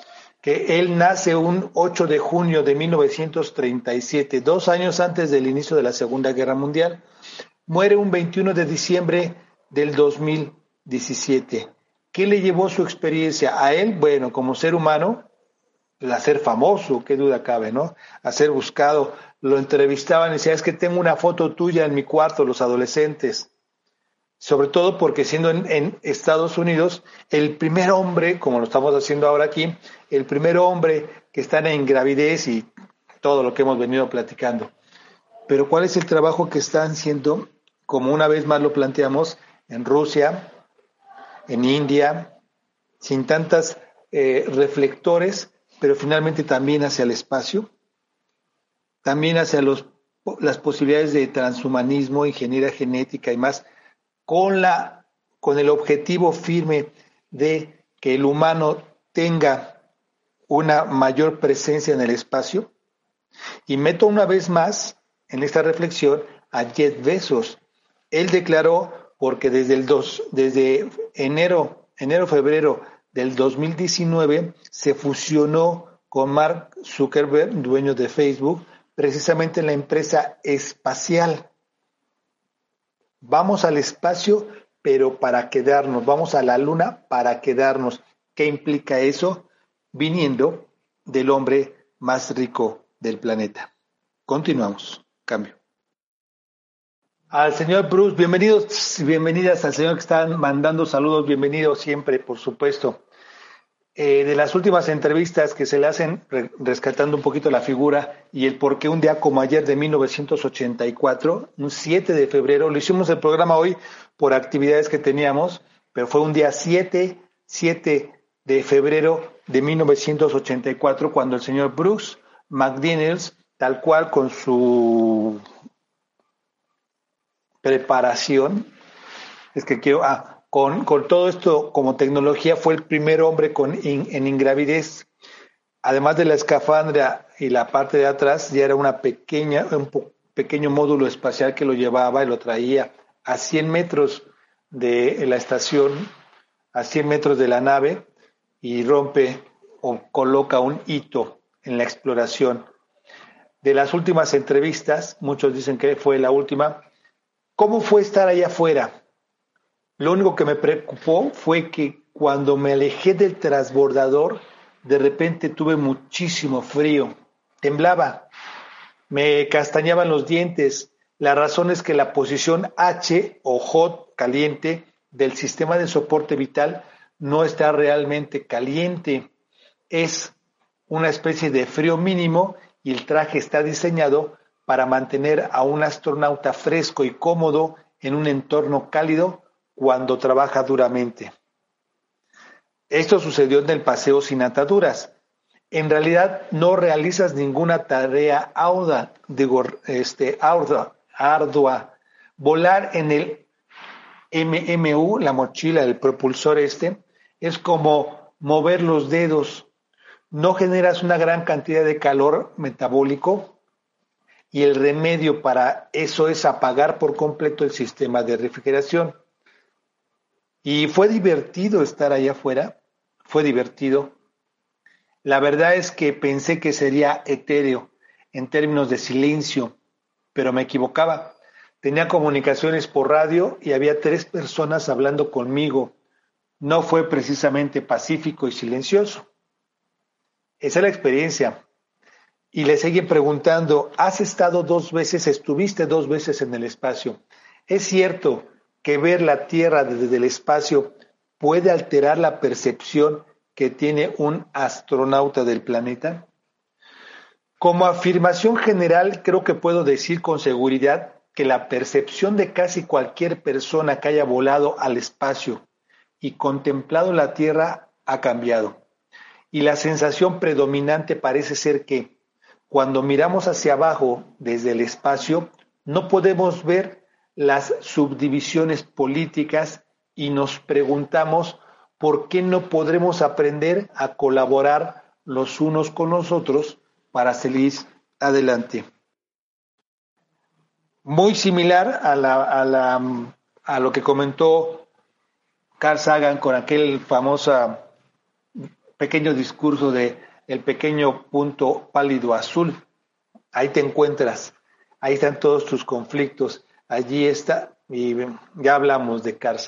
que él nace un 8 de junio de 1937, dos años antes del inicio de la Segunda Guerra Mundial, muere un 21 de diciembre del 2017. ¿Qué le llevó su experiencia a él? Bueno, como ser humano, a ser famoso, qué duda cabe, ¿no? A ser buscado. Lo entrevistaban y decían, es que tengo una foto tuya en mi cuarto, los adolescentes. Sobre todo porque siendo en, Estados Unidos el primer hombre, como lo estamos haciendo ahora aquí, el primer hombre que está en gravidez y todo lo que hemos venido platicando. pero ¿cuál es el trabajo que están haciendo, como una vez más lo planteamos, en Rusia, en India, sin tantas eh, reflectores, pero finalmente también hacia el espacio, también hacia los, las posibilidades de transhumanismo, ingeniería genética y más, con, la, con el objetivo firme de que el humano tenga una mayor presencia en el espacio. Y meto una vez más en esta reflexión a Jeff Bezos. Él declaró, porque desde el dos, desde enero, enero, febrero del 2019 se fusionó con Mark Zuckerberg, dueño de Facebook, precisamente en la empresa espacial. Vamos al espacio, pero para quedarnos, vamos a la luna para quedarnos. ¿Qué implica eso? Viniendo del hombre más rico del planeta. Continuamos. Cambio. Al señor Bruce, bienvenidos, bienvenidas al señor que están mandando saludos, bienvenido siempre, por supuesto. Eh, de las últimas entrevistas que se le hacen, rescatando un poquito la figura y el por qué un día como ayer de 1984, un 7 de febrero, lo hicimos el programa hoy por actividades que teníamos, pero fue un día 7, 7 de febrero de 1984 cuando el señor Bruce McDaniels, tal cual con su preparación, es que quiero, ah, con, con todo esto como tecnología fue el primer hombre con en ingravidez, además de la escafandra y la parte de atrás, ya era una un pequeño módulo espacial que lo llevaba y lo traía a 100 metros de la estación, a 100 metros de la nave, y rompe o coloca un hito en la exploración. De las últimas entrevistas, muchos dicen que fue la última, ¿Cómo fue estar allá afuera? Lo único que me preocupó fue que cuando me alejé del transbordador, de repente tuve muchísimo frío, temblaba, me castañaban los dientes. La razón es que la posición H o hot caliente del sistema de soporte vital no está realmente caliente, es una especie de frío mínimo y el traje está diseñado para mantener a un astronauta fresco y cómodo en un entorno cálido cuando trabaja duramente. Esto sucedió en el paseo sin ataduras. En realidad no realizas ninguna tarea ardua, este, ardua, ardua. Volar en el MMU, la mochila, el propulsor este, es como mover los dedos. No generas una gran cantidad de calor metabólico, y el remedio para eso es apagar por completo el sistema de refrigeración. Y fue divertido estar allá afuera, fue divertido. La verdad es que pensé que sería etéreo en términos de silencio, pero me equivocaba. Tenía comunicaciones por radio y había tres personas hablando conmigo. No fue precisamente pacífico y silencioso. Esa es la experiencia y le siguen preguntando, has estado dos veces, estuviste dos veces en el espacio. ¿Es cierto que ver la Tierra desde el espacio puede alterar la percepción que tiene un astronauta del planeta? Como afirmación general, creo que puedo decir con seguridad que la percepción de casi cualquier persona que haya volado al espacio y contemplado la Tierra ha cambiado. Y la sensación predominante parece ser que, cuando miramos hacia abajo desde el espacio, no podemos ver las subdivisiones políticas y nos preguntamos por qué no podremos aprender a colaborar los unos con los otros para seguir adelante. Muy similar a, la, a, lo que comentó Carl Sagan con aquel famoso pequeño discurso de el pequeño punto pálido azul. Ahí te encuentras, ahí están todos tus conflictos, allí está, y ya hablamos de Carl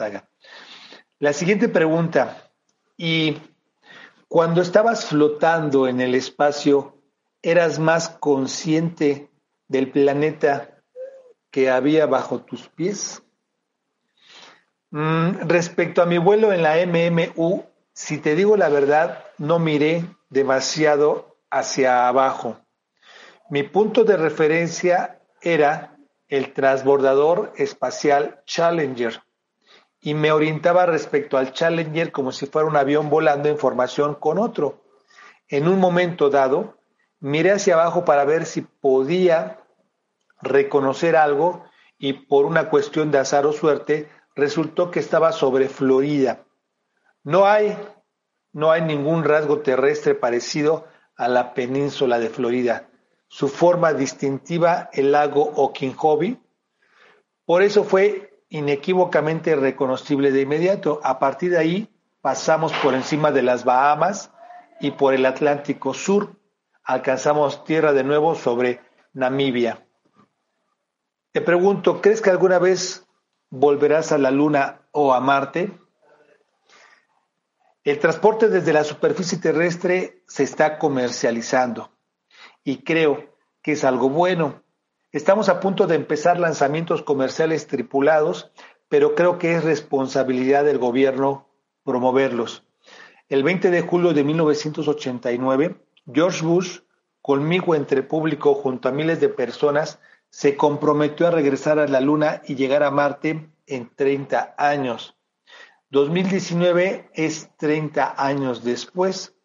La siguiente pregunta, y cuando estabas flotando en el espacio, ¿eras más consciente del planeta que había bajo tus pies? Mm, respecto a mi vuelo en la MMU, si te digo la verdad, no miré demasiado hacia abajo. Mi punto de referencia era el transbordador espacial Challenger y me orientaba respecto al Challenger como si fuera un avión volando en formación con otro. En un momento dado, miré hacia abajo para ver si podía reconocer algo y por una cuestión de azar o suerte resultó que estaba sobre Florida. No hay, no hay ningún rasgo terrestre parecido a la península de Florida. Su forma distintiva, el lago Okeechobee, por eso fue inequívocamente reconocible de inmediato. A partir de ahí pasamos por encima de las Bahamas y por el Atlántico Sur. Alcanzamos tierra de nuevo sobre Namibia. Te pregunto, ¿crees que alguna vez volverás a la Luna o a Marte? El transporte desde la superficie terrestre se está comercializando y creo que es algo bueno. Estamos a punto de empezar lanzamientos comerciales tripulados, pero creo que es responsabilidad del gobierno promoverlos. El 20 de julio de 1989, George Bush, conmigo entre público junto a miles de personas, se comprometió a regresar a la Luna y llegar a Marte en 30 años. 2019 es 30 años después.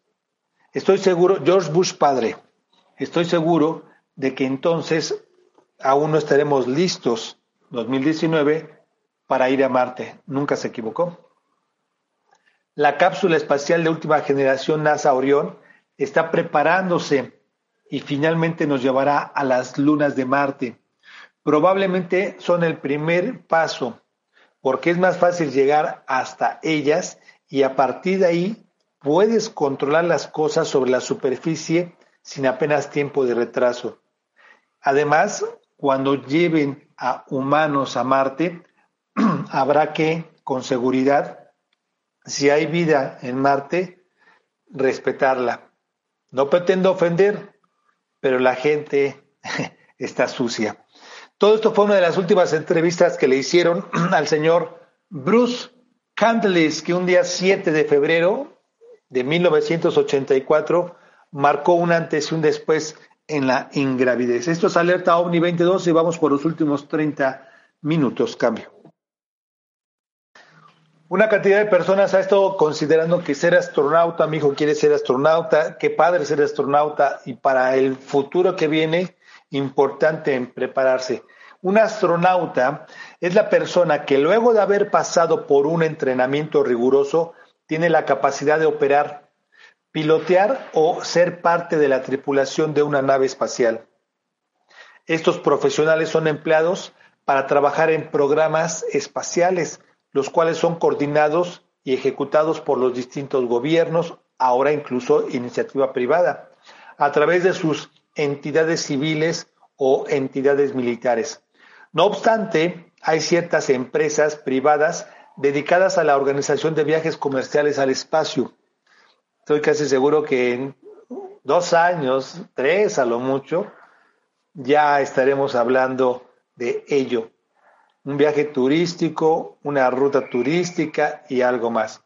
Estoy seguro, George Bush padre, estoy seguro de que entonces aún no estaremos listos, 2019, para ir a Marte. Nunca se equivocó. La cápsula espacial de última generación NASA Orión está preparándose y finalmente nos llevará a las lunas de Marte. Probablemente son el primer paso, porque es más fácil llegar hasta ellas y a partir de ahí puedes controlar las cosas sobre la superficie sin apenas tiempo de retraso. Además, cuando lleven a humanos a Marte, (clears throat) habrá que, con seguridad, si hay vida en Marte, respetarla. No pretendo ofender, pero la gente (laughs) está sucia. Todo esto fue una de las últimas entrevistas que le hicieron (clears throat) al señor Bruce Candles, que un día 7 de febrero de 1984 marcó un antes y un después en la ingravidez. Esto es Alerta OVNI 2012 y vamos por los últimos 30 minutos. Cambio. Una cantidad de personas ha estado considerando que ser astronauta, mi hijo quiere ser astronauta, qué padre ser astronauta y para el futuro que viene, importante en prepararse. Un astronauta es la persona que luego de haber pasado por un entrenamiento riguroso tiene la capacidad de operar, pilotear o ser parte de la tripulación de una nave espacial. Estos profesionales son empleados para trabajar en programas espaciales los cuales son coordinados y ejecutados por los distintos gobiernos, ahora incluso iniciativa privada, a través de sus entidades civiles o entidades militares. No obstante, hay ciertas empresas privadas dedicadas a la organización de viajes comerciales al espacio. Estoy casi seguro que en dos años, tres a lo mucho, ya estaremos hablando de ello un viaje turístico, una ruta turística y algo más.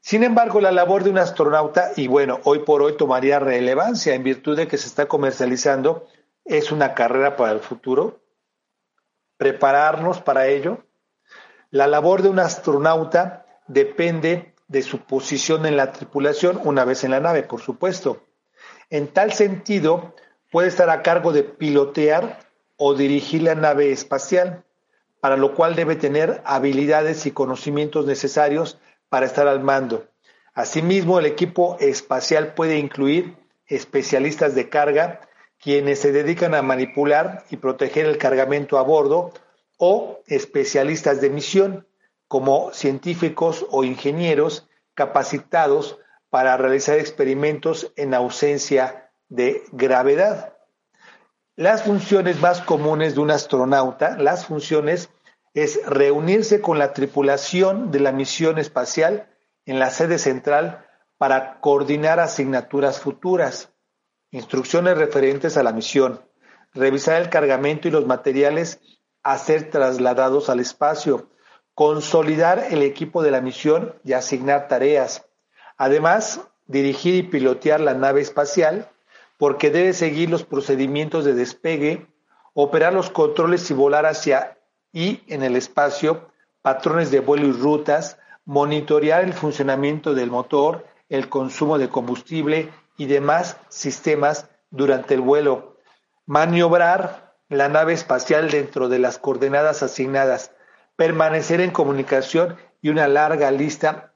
Sin embargo, la labor de un astronauta, y bueno, hoy por hoy tomaría relevancia en virtud de que se está comercializando, es una carrera para el futuro, prepararnos para ello. La labor de un astronauta depende de su posición en la tripulación una vez en la nave, por supuesto. En tal sentido, puede estar a cargo de pilotear o dirigir la nave espacial para lo cual debe tener habilidades y conocimientos necesarios para estar al mando. Asimismo, el equipo espacial puede incluir especialistas de carga, quienes se dedican a manipular y proteger el cargamento a bordo, o especialistas de misión, como científicos o ingenieros capacitados para realizar experimentos en ausencia de gravedad. Las funciones más comunes de un astronauta, las funciones es reunirse con la tripulación de la misión espacial en la sede central para coordinar asignaturas futuras, instrucciones referentes a la misión, revisar el cargamento y los materiales a ser trasladados al espacio, consolidar el equipo de la misión y asignar tareas. Además, dirigir y pilotear la nave espacial porque debe seguir los procedimientos de despegue operar los controles y volar hacia y en el espacio, patrones de vuelo y rutas, monitorear el funcionamiento del motor, el consumo de combustible y demás sistemas durante el vuelo, maniobrar la nave espacial dentro de las coordenadas asignadas, permanecer en comunicación y una larga lista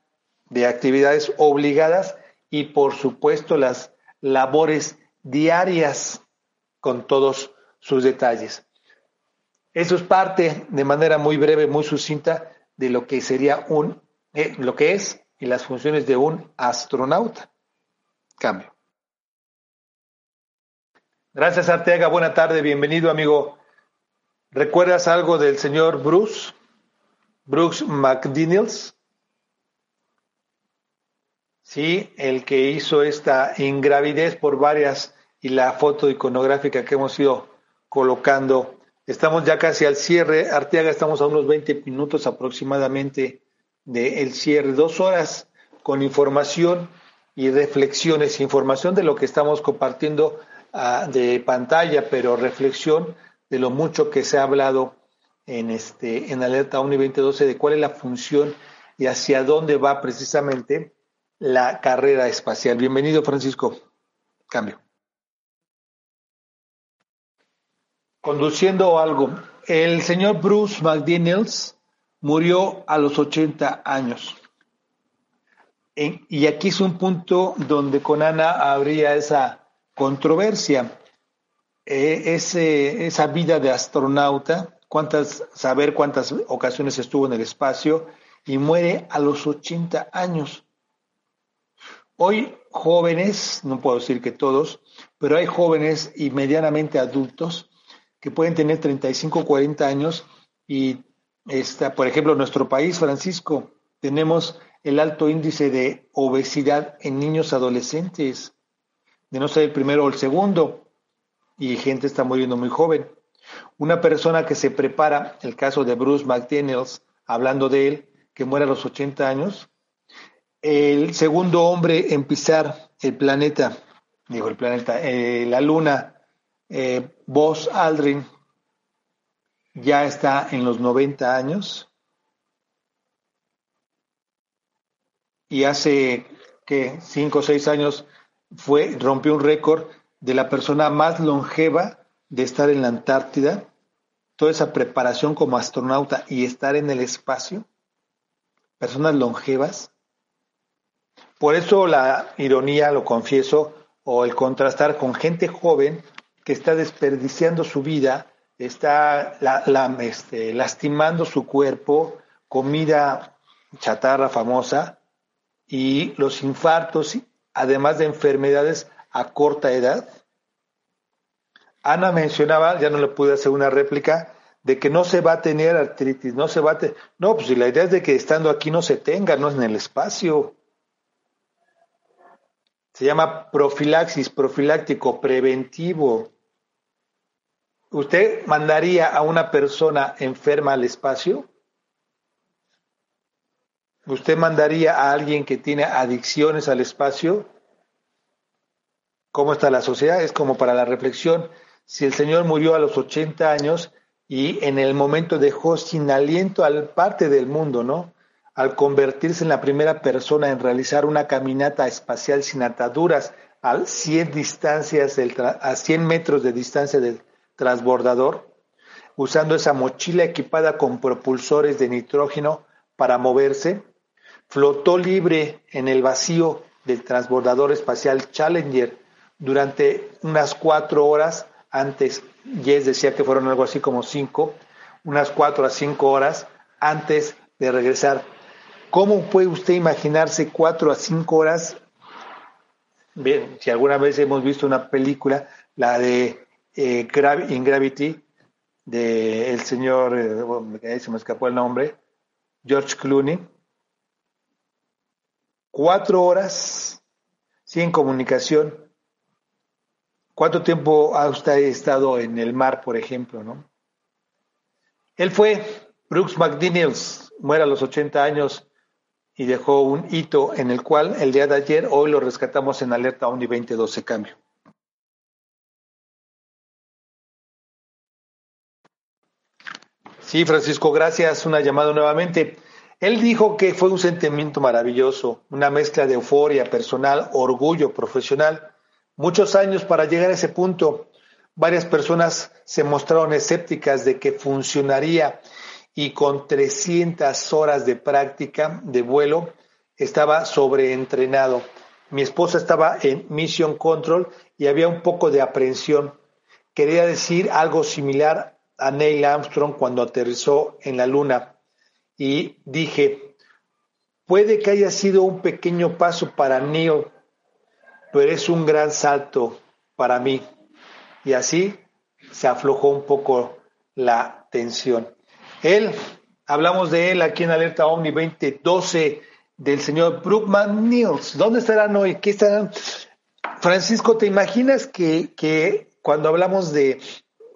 de actividades obligadas y por supuesto las labores diarias con todos sus detalles. Eso es parte de manera muy breve, muy sucinta de lo que sería un, eh, lo que es y las funciones de un astronauta. Cambio. Gracias Arteaga, buena tarde, bienvenido amigo. ¿Recuerdas algo del señor Bruce? Brooks McDaniels? Sí, el que hizo esta ingravidez por varias y la foto iconográfica que hemos ido colocando. Estamos ya casi al cierre. Arteaga, estamos a unos 20 minutos aproximadamente del cierre. Dos horas con información y reflexiones. Información de lo que estamos compartiendo uh, de pantalla, pero reflexión de lo mucho que se ha hablado en, este, en Alerta Uni 2012 de cuál es la función y hacia dónde va precisamente la carrera espacial. Bienvenido, Francisco. Cambio. Conduciendo algo. El señor Bruce McDaniels murió a los 80 años. Y aquí es un punto donde con Ana habría esa controversia. E, ese, esa vida de astronauta, cuántas, saber cuántas ocasiones estuvo en el espacio y muere a los 80 años. Hoy jóvenes, no puedo decir que todos, pero hay jóvenes y medianamente adultos que pueden tener 35 o 40 años y, está, por ejemplo, en nuestro país, Francisco, tenemos el alto índice de obesidad en niños adolescentes, de no ser el primero o el segundo, y gente está muriendo muy joven. Una persona que se prepara, el caso de Bruce McDaniels, hablando de él, que muere a los 80 años, el segundo hombre en pisar el planeta, digo el planeta, eh, la luna, eh, Buzz Aldrin, ya está en los 90 años. Y hace que cinco o seis años fue, rompió un récord de la persona más longeva de estar en la Antártida, toda esa preparación como astronauta y estar en el espacio, personas longevas, por eso la ironía, lo confieso, o el contrastar con gente joven que está desperdiciando su vida, está este, lastimando su cuerpo, comida chatarra famosa y los infartos, además de enfermedades a corta edad. Ana mencionaba, ya no le pude hacer una réplica, de que no se va a tener artritis, no se va a tener... No, pues la idea es de que estando aquí no se tenga, no es en el espacio. Se llama profilaxis, profiláctico, preventivo. ¿Usted mandaría a una persona enferma al espacio? ¿Usted mandaría a alguien que tiene adicciones al espacio? ¿Cómo está la sociedad? Es como para la reflexión. Si el Señor murió a los 80 años y en el momento dejó sin aliento al parte del mundo, ¿no? al convertirse en la primera persona en realizar una caminata espacial sin ataduras a 100, distancias a 100 metros de distancia del transbordador, usando esa mochila equipada con propulsores de nitrógeno para moverse, flotó libre en el vacío del transbordador espacial Challenger durante unas cuatro horas antes, Jess decía que fueron algo así como cinco, unas cuatro a cinco horas antes de regresar ¿Cómo puede usted imaginarse cuatro a cinco horas? Bien, si alguna vez hemos visto una película, la de eh, In Gravity, de el señor, eh, se me escapó el nombre, George Clooney. Cuatro horas sin comunicación. ¿Cuánto tiempo ha usted estado en el mar, por ejemplo? ¿no? Él fue Brooks McDaniels, muere a los 80 años y dejó un hito en el cual el día de ayer, hoy lo rescatamos en alerta ONI 2012 cambio. Sí, Francisco, gracias. Una llamada nuevamente. Él dijo que fue un sentimiento maravilloso, una mezcla de euforia personal, orgullo profesional. Muchos años para llegar a ese punto. Varias personas se mostraron escépticas de que funcionaría y con 300 horas de práctica de vuelo estaba sobreentrenado. Mi esposa estaba en Mission Control y había un poco de aprensión. Quería decir algo similar a Neil Armstrong cuando aterrizó en la Luna. Y dije, puede que haya sido un pequeño paso para Neil, pero es un gran salto para mí. Y así se aflojó un poco la tensión. Él, hablamos de él aquí en Alerta Omni 2012 del señor Brookman Niels. ¿Dónde estarán hoy? ¿Qué estarán? Francisco, ¿te imaginas que, que cuando hablamos de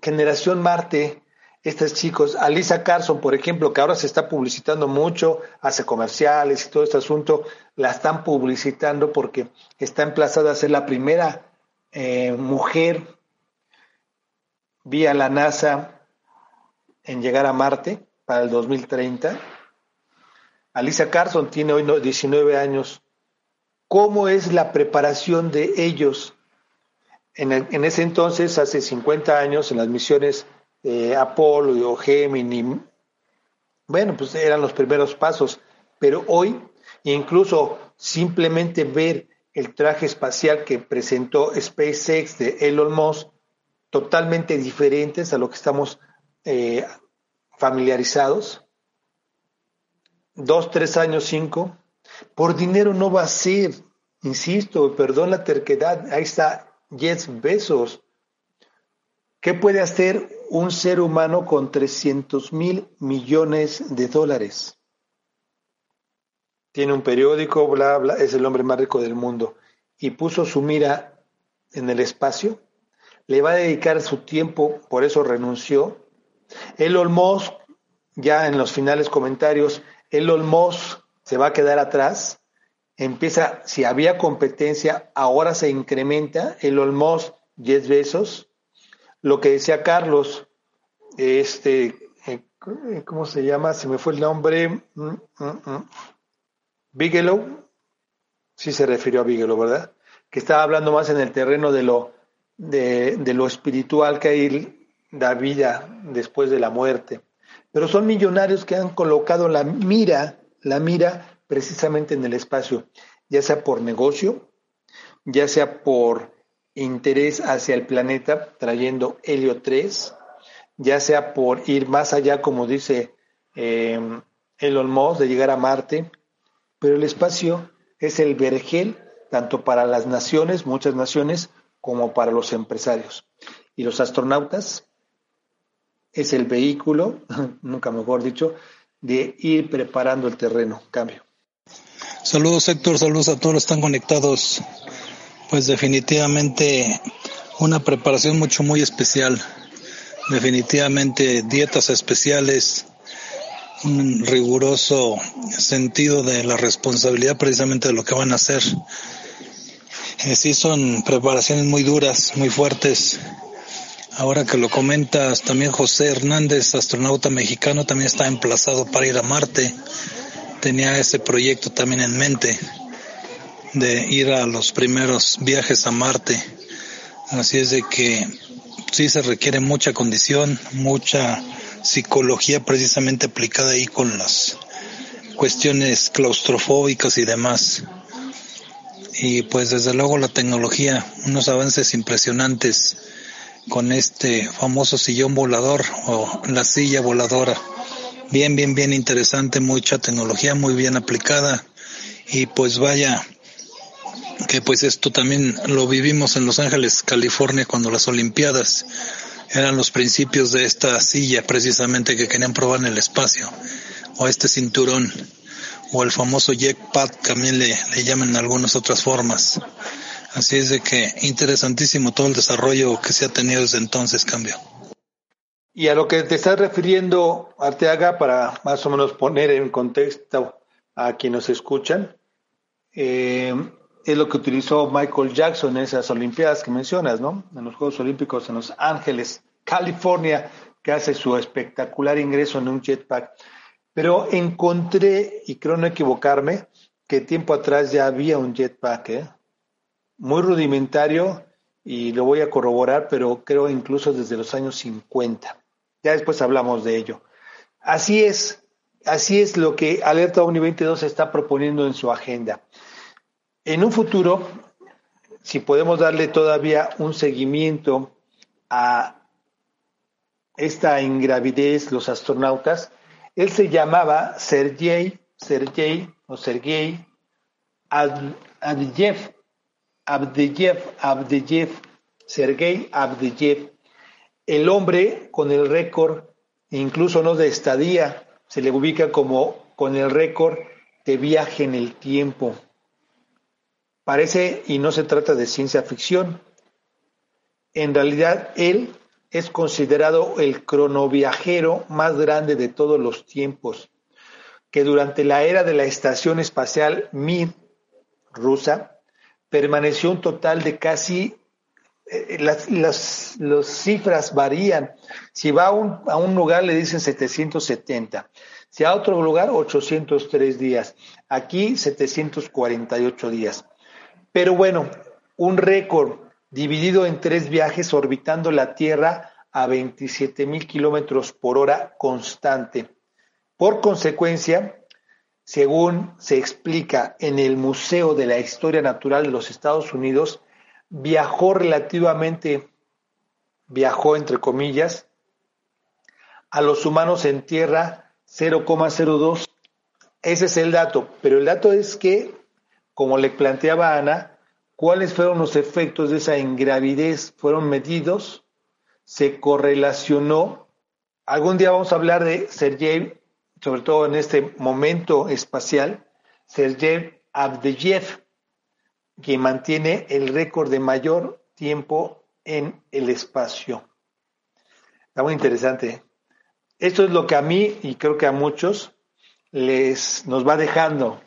Generación Marte, estos chicos, Alisa Carson, por ejemplo, que ahora se está publicitando mucho, hace comerciales y todo este asunto, la están publicitando porque está emplazada a ser la primera eh, mujer vía la NASA en llegar a Marte para el 2030 Alicia Carson tiene hoy 19 años. ¿Cómo es la preparación de ellos? En, ese entonces, hace 50 años, en las misiones Apolo o Gemini, bueno, pues eran los primeros pasos, pero hoy, incluso simplemente ver el traje espacial que presentó SpaceX de Elon Musk, totalmente diferentes a lo que estamos eh, familiarizados, dos, tres años, cinco, por dinero no va a ser, insisto, perdón la terquedad, ahí está Jeff Besos. ¿Qué puede hacer un ser humano con 300 mil millones de dólares? Tiene un periódico, bla, bla, es el hombre más rico del mundo y puso su mira en el espacio. Le va a dedicar su tiempo, por eso renunció. Elon Musk, ya en los finales comentarios, Elon Musk se va a quedar atrás, empieza, si había competencia, ahora se incrementa, Elon Musk 10 besos, lo que decía Carlos, este, eh, ¿cómo se llama? Se me fue el nombre, mm, mm, mm. Bigelow, sí se refirió a Bigelow, ¿verdad? Que estaba hablando más en el terreno de lo, de, de lo espiritual que hay la vida después de la muerte pero son millonarios que han colocado la mira, la mira precisamente en el espacio, ya sea por negocio, ya sea por interés hacia el planeta trayendo helio 3, ya sea por ir más allá, como dice eh, Elon Musk, de llegar a Marte, pero el espacio es el vergel tanto para las naciones, muchas naciones, como para los empresarios. Y los astronautas es el vehículo, (laughs) nunca mejor dicho, de ir preparando el terreno. Cambio. Saludos Héctor, saludos a todos los que están conectados. Pues definitivamente una preparación mucho muy especial. Definitivamente dietas especiales, un riguroso sentido de la responsabilidad precisamente de lo que van a hacer. Eh, sí son preparaciones muy duras, muy fuertes, Ahora que lo comentas, también José Hernández, astronauta mexicano, también está emplazado para ir a Marte. Tenía ese proyecto también en mente de ir a los primeros viajes a Marte. Así es de que sí se requiere mucha condición, mucha psicología precisamente aplicada ahí con las cuestiones claustrofóbicas y demás. Y pues desde luego la tecnología, unos avances impresionantes con este famoso sillón volador o la silla voladora. Bien, bien, bien interesante, mucha tecnología muy bien aplicada y pues vaya que pues esto también lo vivimos en Los Ángeles, California cuando las Olimpiadas eran los principios de esta silla precisamente que querían probar en el espacio o este cinturón o el famoso jetpack también le, le llaman en algunas otras formas. Así es de que interesantísimo todo el desarrollo que se ha tenido desde entonces, cambio. Y a lo que te estás refiriendo, Arteaga, para más o menos poner en contexto a quienes nos escuchan, eh, es lo que utilizó Michael Jackson en esas Olimpiadas que mencionas, ¿no? En los Juegos Olímpicos en Los Ángeles, California, que hace su espectacular ingreso en un jetpack. Pero encontré, y creo no equivocarme, que tiempo atrás ya había un jetpack, ¿eh? muy rudimentario, y lo voy a corroborar, pero creo incluso desde los años 50. Ya después hablamos de ello. Así es, así es lo que Alerta Uni 22 está proponiendo en su agenda. En un futuro, si podemos darle todavía un seguimiento a esta ingravidez, los astronautas, él se llamaba Sergei, Sergei o Sergei Abdeyev, Abdeyev, Abdeyev, Sergei Abdeyev, el hombre con el récord, incluso no de estadía, se le ubica como con el récord de viaje en el tiempo. Parece, y no se trata de ciencia ficción, en realidad él es considerado el cronoviajero más grande de todos los tiempos, que durante la era de la Estación Espacial Mir rusa permaneció un total de casi, eh, las, las, cifras varían. Si va a un, a un lugar le dicen 770, si a otro lugar 803 días, aquí 748 días. Pero bueno, un récord dividido en tres viajes orbitando la Tierra a 27 mil kilómetros por hora constante. Por consecuencia, según se explica en el Museo de la Historia Natural de los Estados Unidos, viajó relativamente, viajó entre comillas, a los humanos en Tierra 0,02. Ese es el dato, pero el dato es que como le planteaba Ana, cuáles fueron los efectos de esa ingravidez fueron medidos, se correlacionó. Algún día vamos a hablar de Sergei, sobre todo en este momento espacial, Sergei Abdeyev, que mantiene el récord de mayor tiempo en el espacio. Está muy interesante. Esto es lo que a mí y creo que a muchos les nos va dejando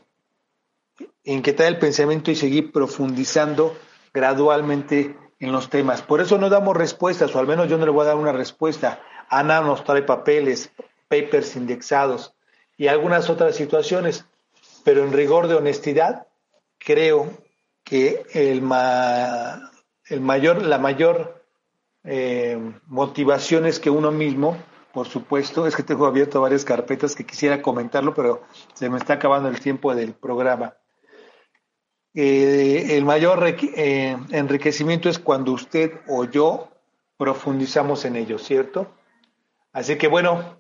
inquietar el pensamiento y seguir profundizando gradualmente en los temas. Por eso no damos respuestas, o al menos yo no le voy a dar una respuesta. Ana nos trae papeles, papers indexados y algunas otras situaciones, pero en rigor de honestidad, creo que el, el mayor, la mayor eh, motivación es que uno mismo, por supuesto, es que tengo abierto varias carpetas que quisiera comentarlo, pero se me está acabando el tiempo del programa el mayor eh, enriquecimiento es cuando usted o yo profundizamos en ello, ¿cierto? Así que bueno,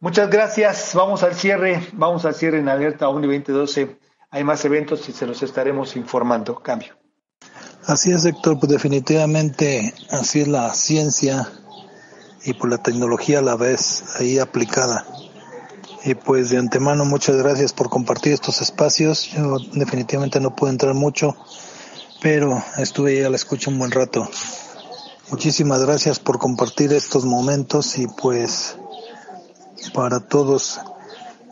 muchas gracias. Vamos al cierre, vamos al cierre en Alerta Uni 2012. Hay más eventos y se los estaremos informando. Cambio. Así es, Héctor, pues definitivamente así es la ciencia y por la tecnología a la vez ahí aplicada. Y pues de antemano muchas gracias por compartir estos espacios. Yo definitivamente no puedo entrar mucho, pero estuve a la escucha un buen rato. Muchísimas gracias por compartir estos momentos y pues para todos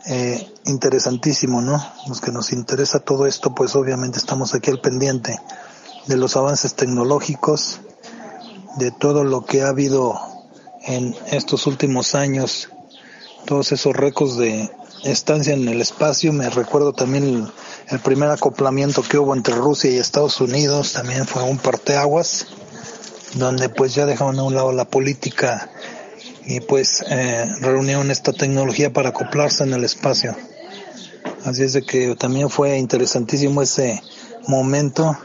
eh, interesantísimo, ¿no? Los que nos interesa todo esto, pues obviamente estamos aquí al pendiente de los avances tecnológicos, de todo lo que ha habido en estos últimos años todos esos récords de estancia en el espacio. Me recuerdo también el, primer acoplamiento que hubo entre Rusia y Estados Unidos, también fue un parteaguas, donde pues ya dejaron a un lado la política y pues eh, reunieron esta tecnología para acoplarse en el espacio. Así es de que también fue interesantísimo ese momento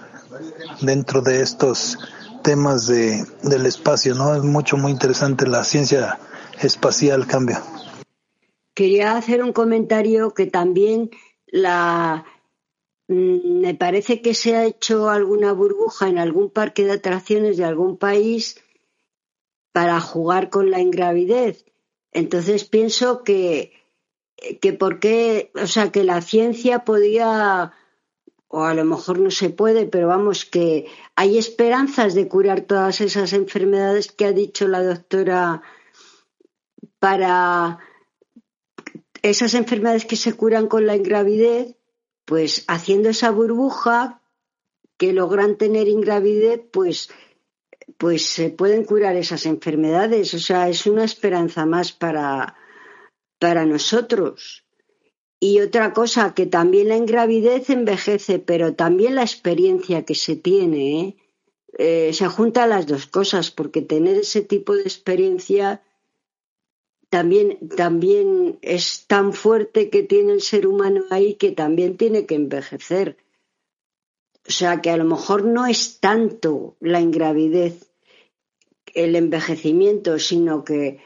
dentro de estos temas de, del espacio, ¿no? Es mucho, muy interesante la ciencia espacial cambio quería hacer un comentario que también mm, me parece que se ha hecho alguna burbuja en algún parque de atracciones de algún país para jugar con la ingravidez. Entonces pienso que que por o sea, que la ciencia podía o a lo mejor no se puede, pero vamos que hay esperanzas de curar todas esas enfermedades que ha dicho la doctora para esas enfermedades que se curan con la ingravidez, pues haciendo esa burbuja que logran tener ingravidez, pues pues se pueden curar esas enfermedades. O sea, es una esperanza más para, para nosotros. Y otra cosa, que también la ingravidez envejece, pero también la experiencia que se tiene, ¿eh? Eh, se juntan las dos cosas, porque tener ese tipo de experiencia también, también es tan fuerte que tiene el ser humano ahí que también tiene que envejecer. O sea que a lo mejor no es tanto la ingravidez, el envejecimiento, sino que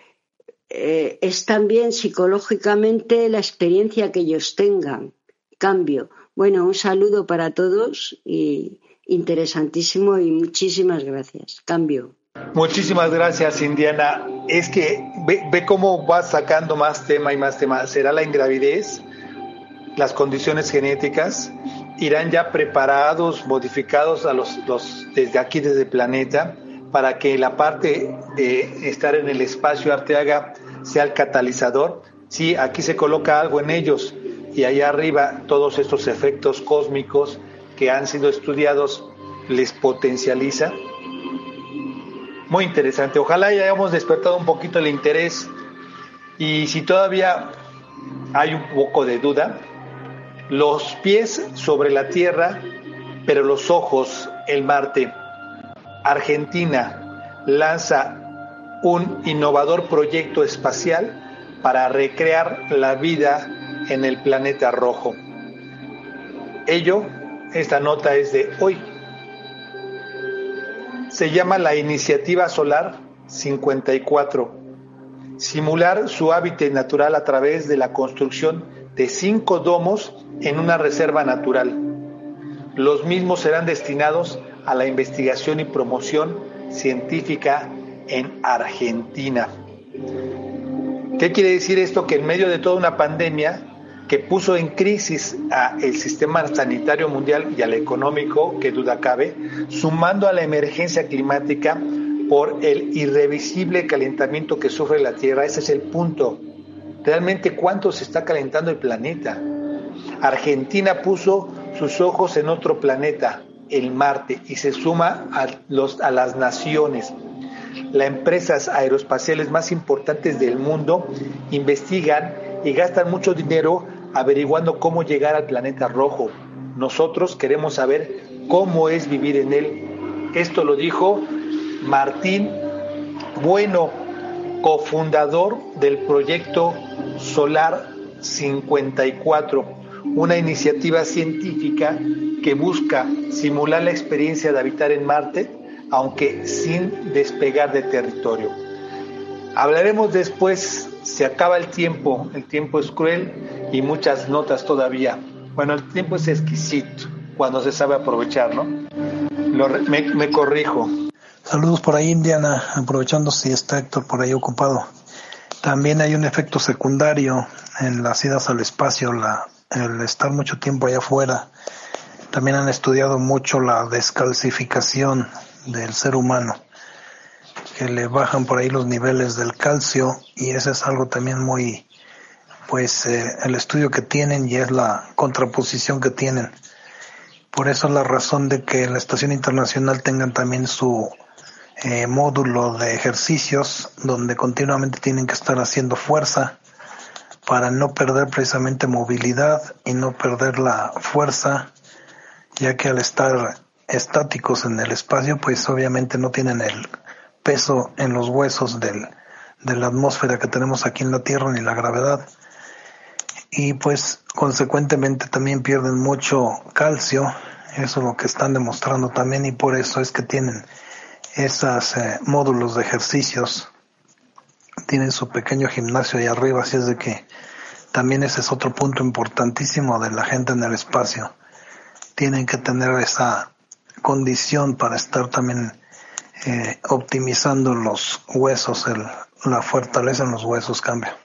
eh, es también psicológicamente la experiencia que ellos tengan. Cambio. Bueno, un saludo para todos y interesantísimo y muchísimas gracias. Cambio. Muchísimas gracias, Indiana. Es que ve, ve cómo va sacando más tema y más tema. ¿Será la ingravidez? ¿Las condiciones genéticas? irán ya preparados, modificados a los, desde aquí, desde el planeta, para que la parte de estar en el espacio Arteaga sea el catalizador. Sí, aquí se coloca algo en ellos y allá arriba todos estos efectos cósmicos que han sido estudiados les potencializa. Muy interesante. Ojalá ya hayamos despertado un poquito el interés y si todavía hay un poco de duda, los pies sobre la tierra, pero los ojos el Marte. Argentina lanza un innovador proyecto espacial para recrear la vida en el planeta rojo. Ello, esta nota es de hoy. Se llama la Iniciativa Solar 54. Simular su hábitat natural a través de la construcción de cinco domos en una reserva natural. Los mismos serán destinados a la investigación y promoción científica en Argentina. ¿Qué quiere decir esto? Que en medio de toda una pandemia que puso en crisis al sistema sanitario mundial y al económico, que duda cabe, sumando a la emergencia climática por el irrevisible calentamiento que sufre la Tierra, ese es el punto. Realmente cuánto se está calentando el planeta. Argentina puso sus ojos en otro planeta, el Marte, y se suma a, los, a las naciones. Las empresas aeroespaciales más importantes del mundo investigan y gastan mucho dinero averiguando cómo llegar al planeta rojo. Nosotros queremos saber cómo es vivir en él. Esto lo dijo Martín Bueno, cofundador del proyecto Solar 54 una iniciativa científica que busca simular la experiencia de habitar en Marte, aunque sin despegar de territorio. Hablaremos después, se acaba el tiempo, el tiempo es cruel y muchas notas todavía. Bueno, el tiempo es exquisito cuando se sabe aprovechar, ¿no? me, corrijo. Saludos por ahí, Indiana, aprovechando si está Héctor por ahí ocupado. También hay un efecto secundario en las idas al espacio, la el estar mucho tiempo allá afuera. También han estudiado mucho la descalcificación del ser humano, que le bajan por ahí los niveles del calcio y ese es algo también muy, pues eh, el estudio que tienen y es la contraposición que tienen. Por eso es la razón de que la Estación Internacional tengan también su eh, módulo de ejercicios donde continuamente tienen que estar haciendo fuerza para no perder precisamente movilidad y no perder la fuerza, ya que al estar estáticos en el espacio, pues obviamente no tienen el peso en los huesos del, de la atmósfera que tenemos aquí en la Tierra ni la gravedad. Y pues consecuentemente también pierden mucho calcio, eso es lo que están demostrando también y por eso es que tienen esos eh, módulos de ejercicios tienen su pequeño gimnasio ahí arriba, así es de que también ese es otro punto importantísimo de la gente en el espacio. Tienen que tener esa condición para estar también eh, optimizando los huesos, el, la fortaleza en los huesos cambia.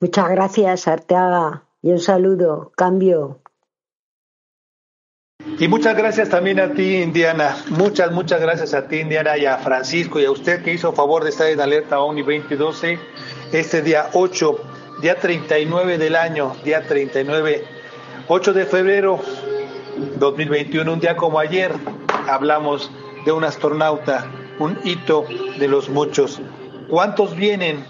Muchas gracias, Arteaga, y un saludo, cambio. Y muchas gracias también a ti, Indiana. Muchas, muchas gracias a ti, Indiana, y a Francisco y a usted que hizo favor de estar en alerta ONI 2012 este día 8, día 39 del año, día 39, 8 de febrero 2021, un día como ayer, hablamos de un astronauta, un hito de los muchos. ¿Cuántos vienen?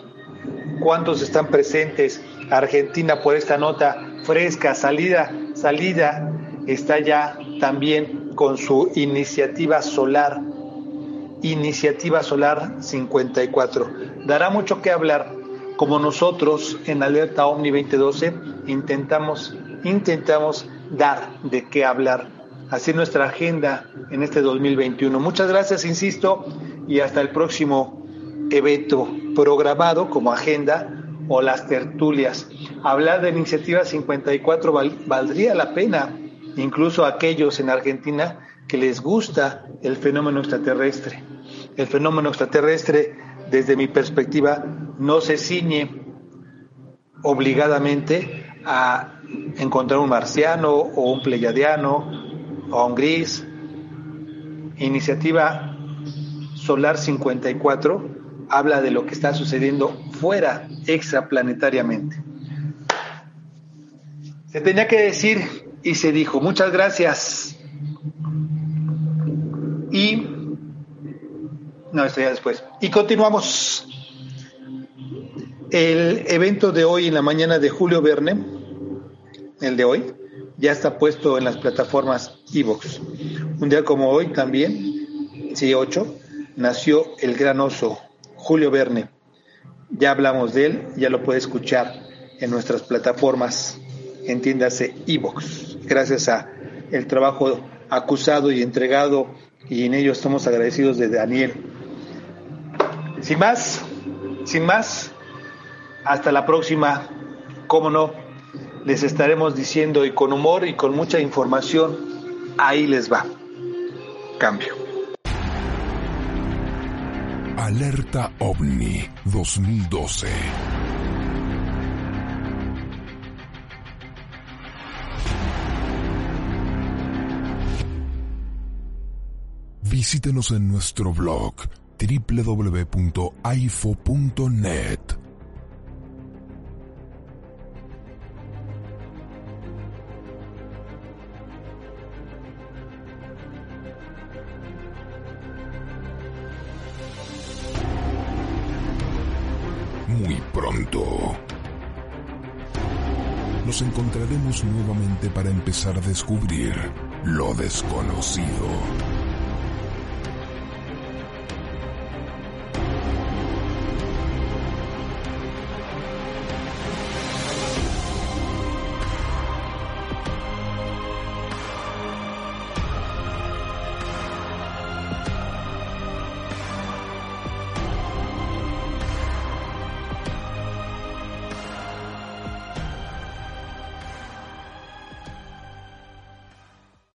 ¿Cuántos están presentes? Argentina por esta nota fresca, salida, salida, está ya también con su iniciativa solar, iniciativa solar 54. Dará mucho que hablar, como nosotros en Alerta Omni 2012 intentamos, intentamos dar de qué hablar, así nuestra agenda en este 2021. Muchas gracias, insisto, y hasta el próximo evento programado como agenda o las tertulias. Hablar de Iniciativa 54 valdría la pena, incluso aquellos en Argentina que les gusta el fenómeno extraterrestre. El fenómeno extraterrestre, desde mi perspectiva, no se ciñe obligadamente a encontrar un marciano o un pleyadiano o un gris. Iniciativa Solar 54 habla de lo que está sucediendo fuera extraplanetariamente. Se tenía que decir y se dijo, muchas gracias. Y, no, esto ya después. Y continuamos. El evento de hoy en la mañana de Julio Verne, el de hoy, ya está puesto en las plataformas Evox. Un día como hoy también, sí, 8, nació el gran oso Julio Verne. Ya hablamos de él, ya lo puede escuchar en nuestras plataformas, entiéndase Evox. Gracias a el trabajo acusado y entregado y en ello estamos agradecidos de Daniel. Sin más, sin más, hasta la próxima, cómo no, les estaremos diciendo y con humor y con mucha información, ahí les va. Cambio. Alerta OVNI 2012. Visítenos en nuestro blog www.aifo.net. pronto. Nos encontraremos nuevamente para empezar a descubrir lo desconocido.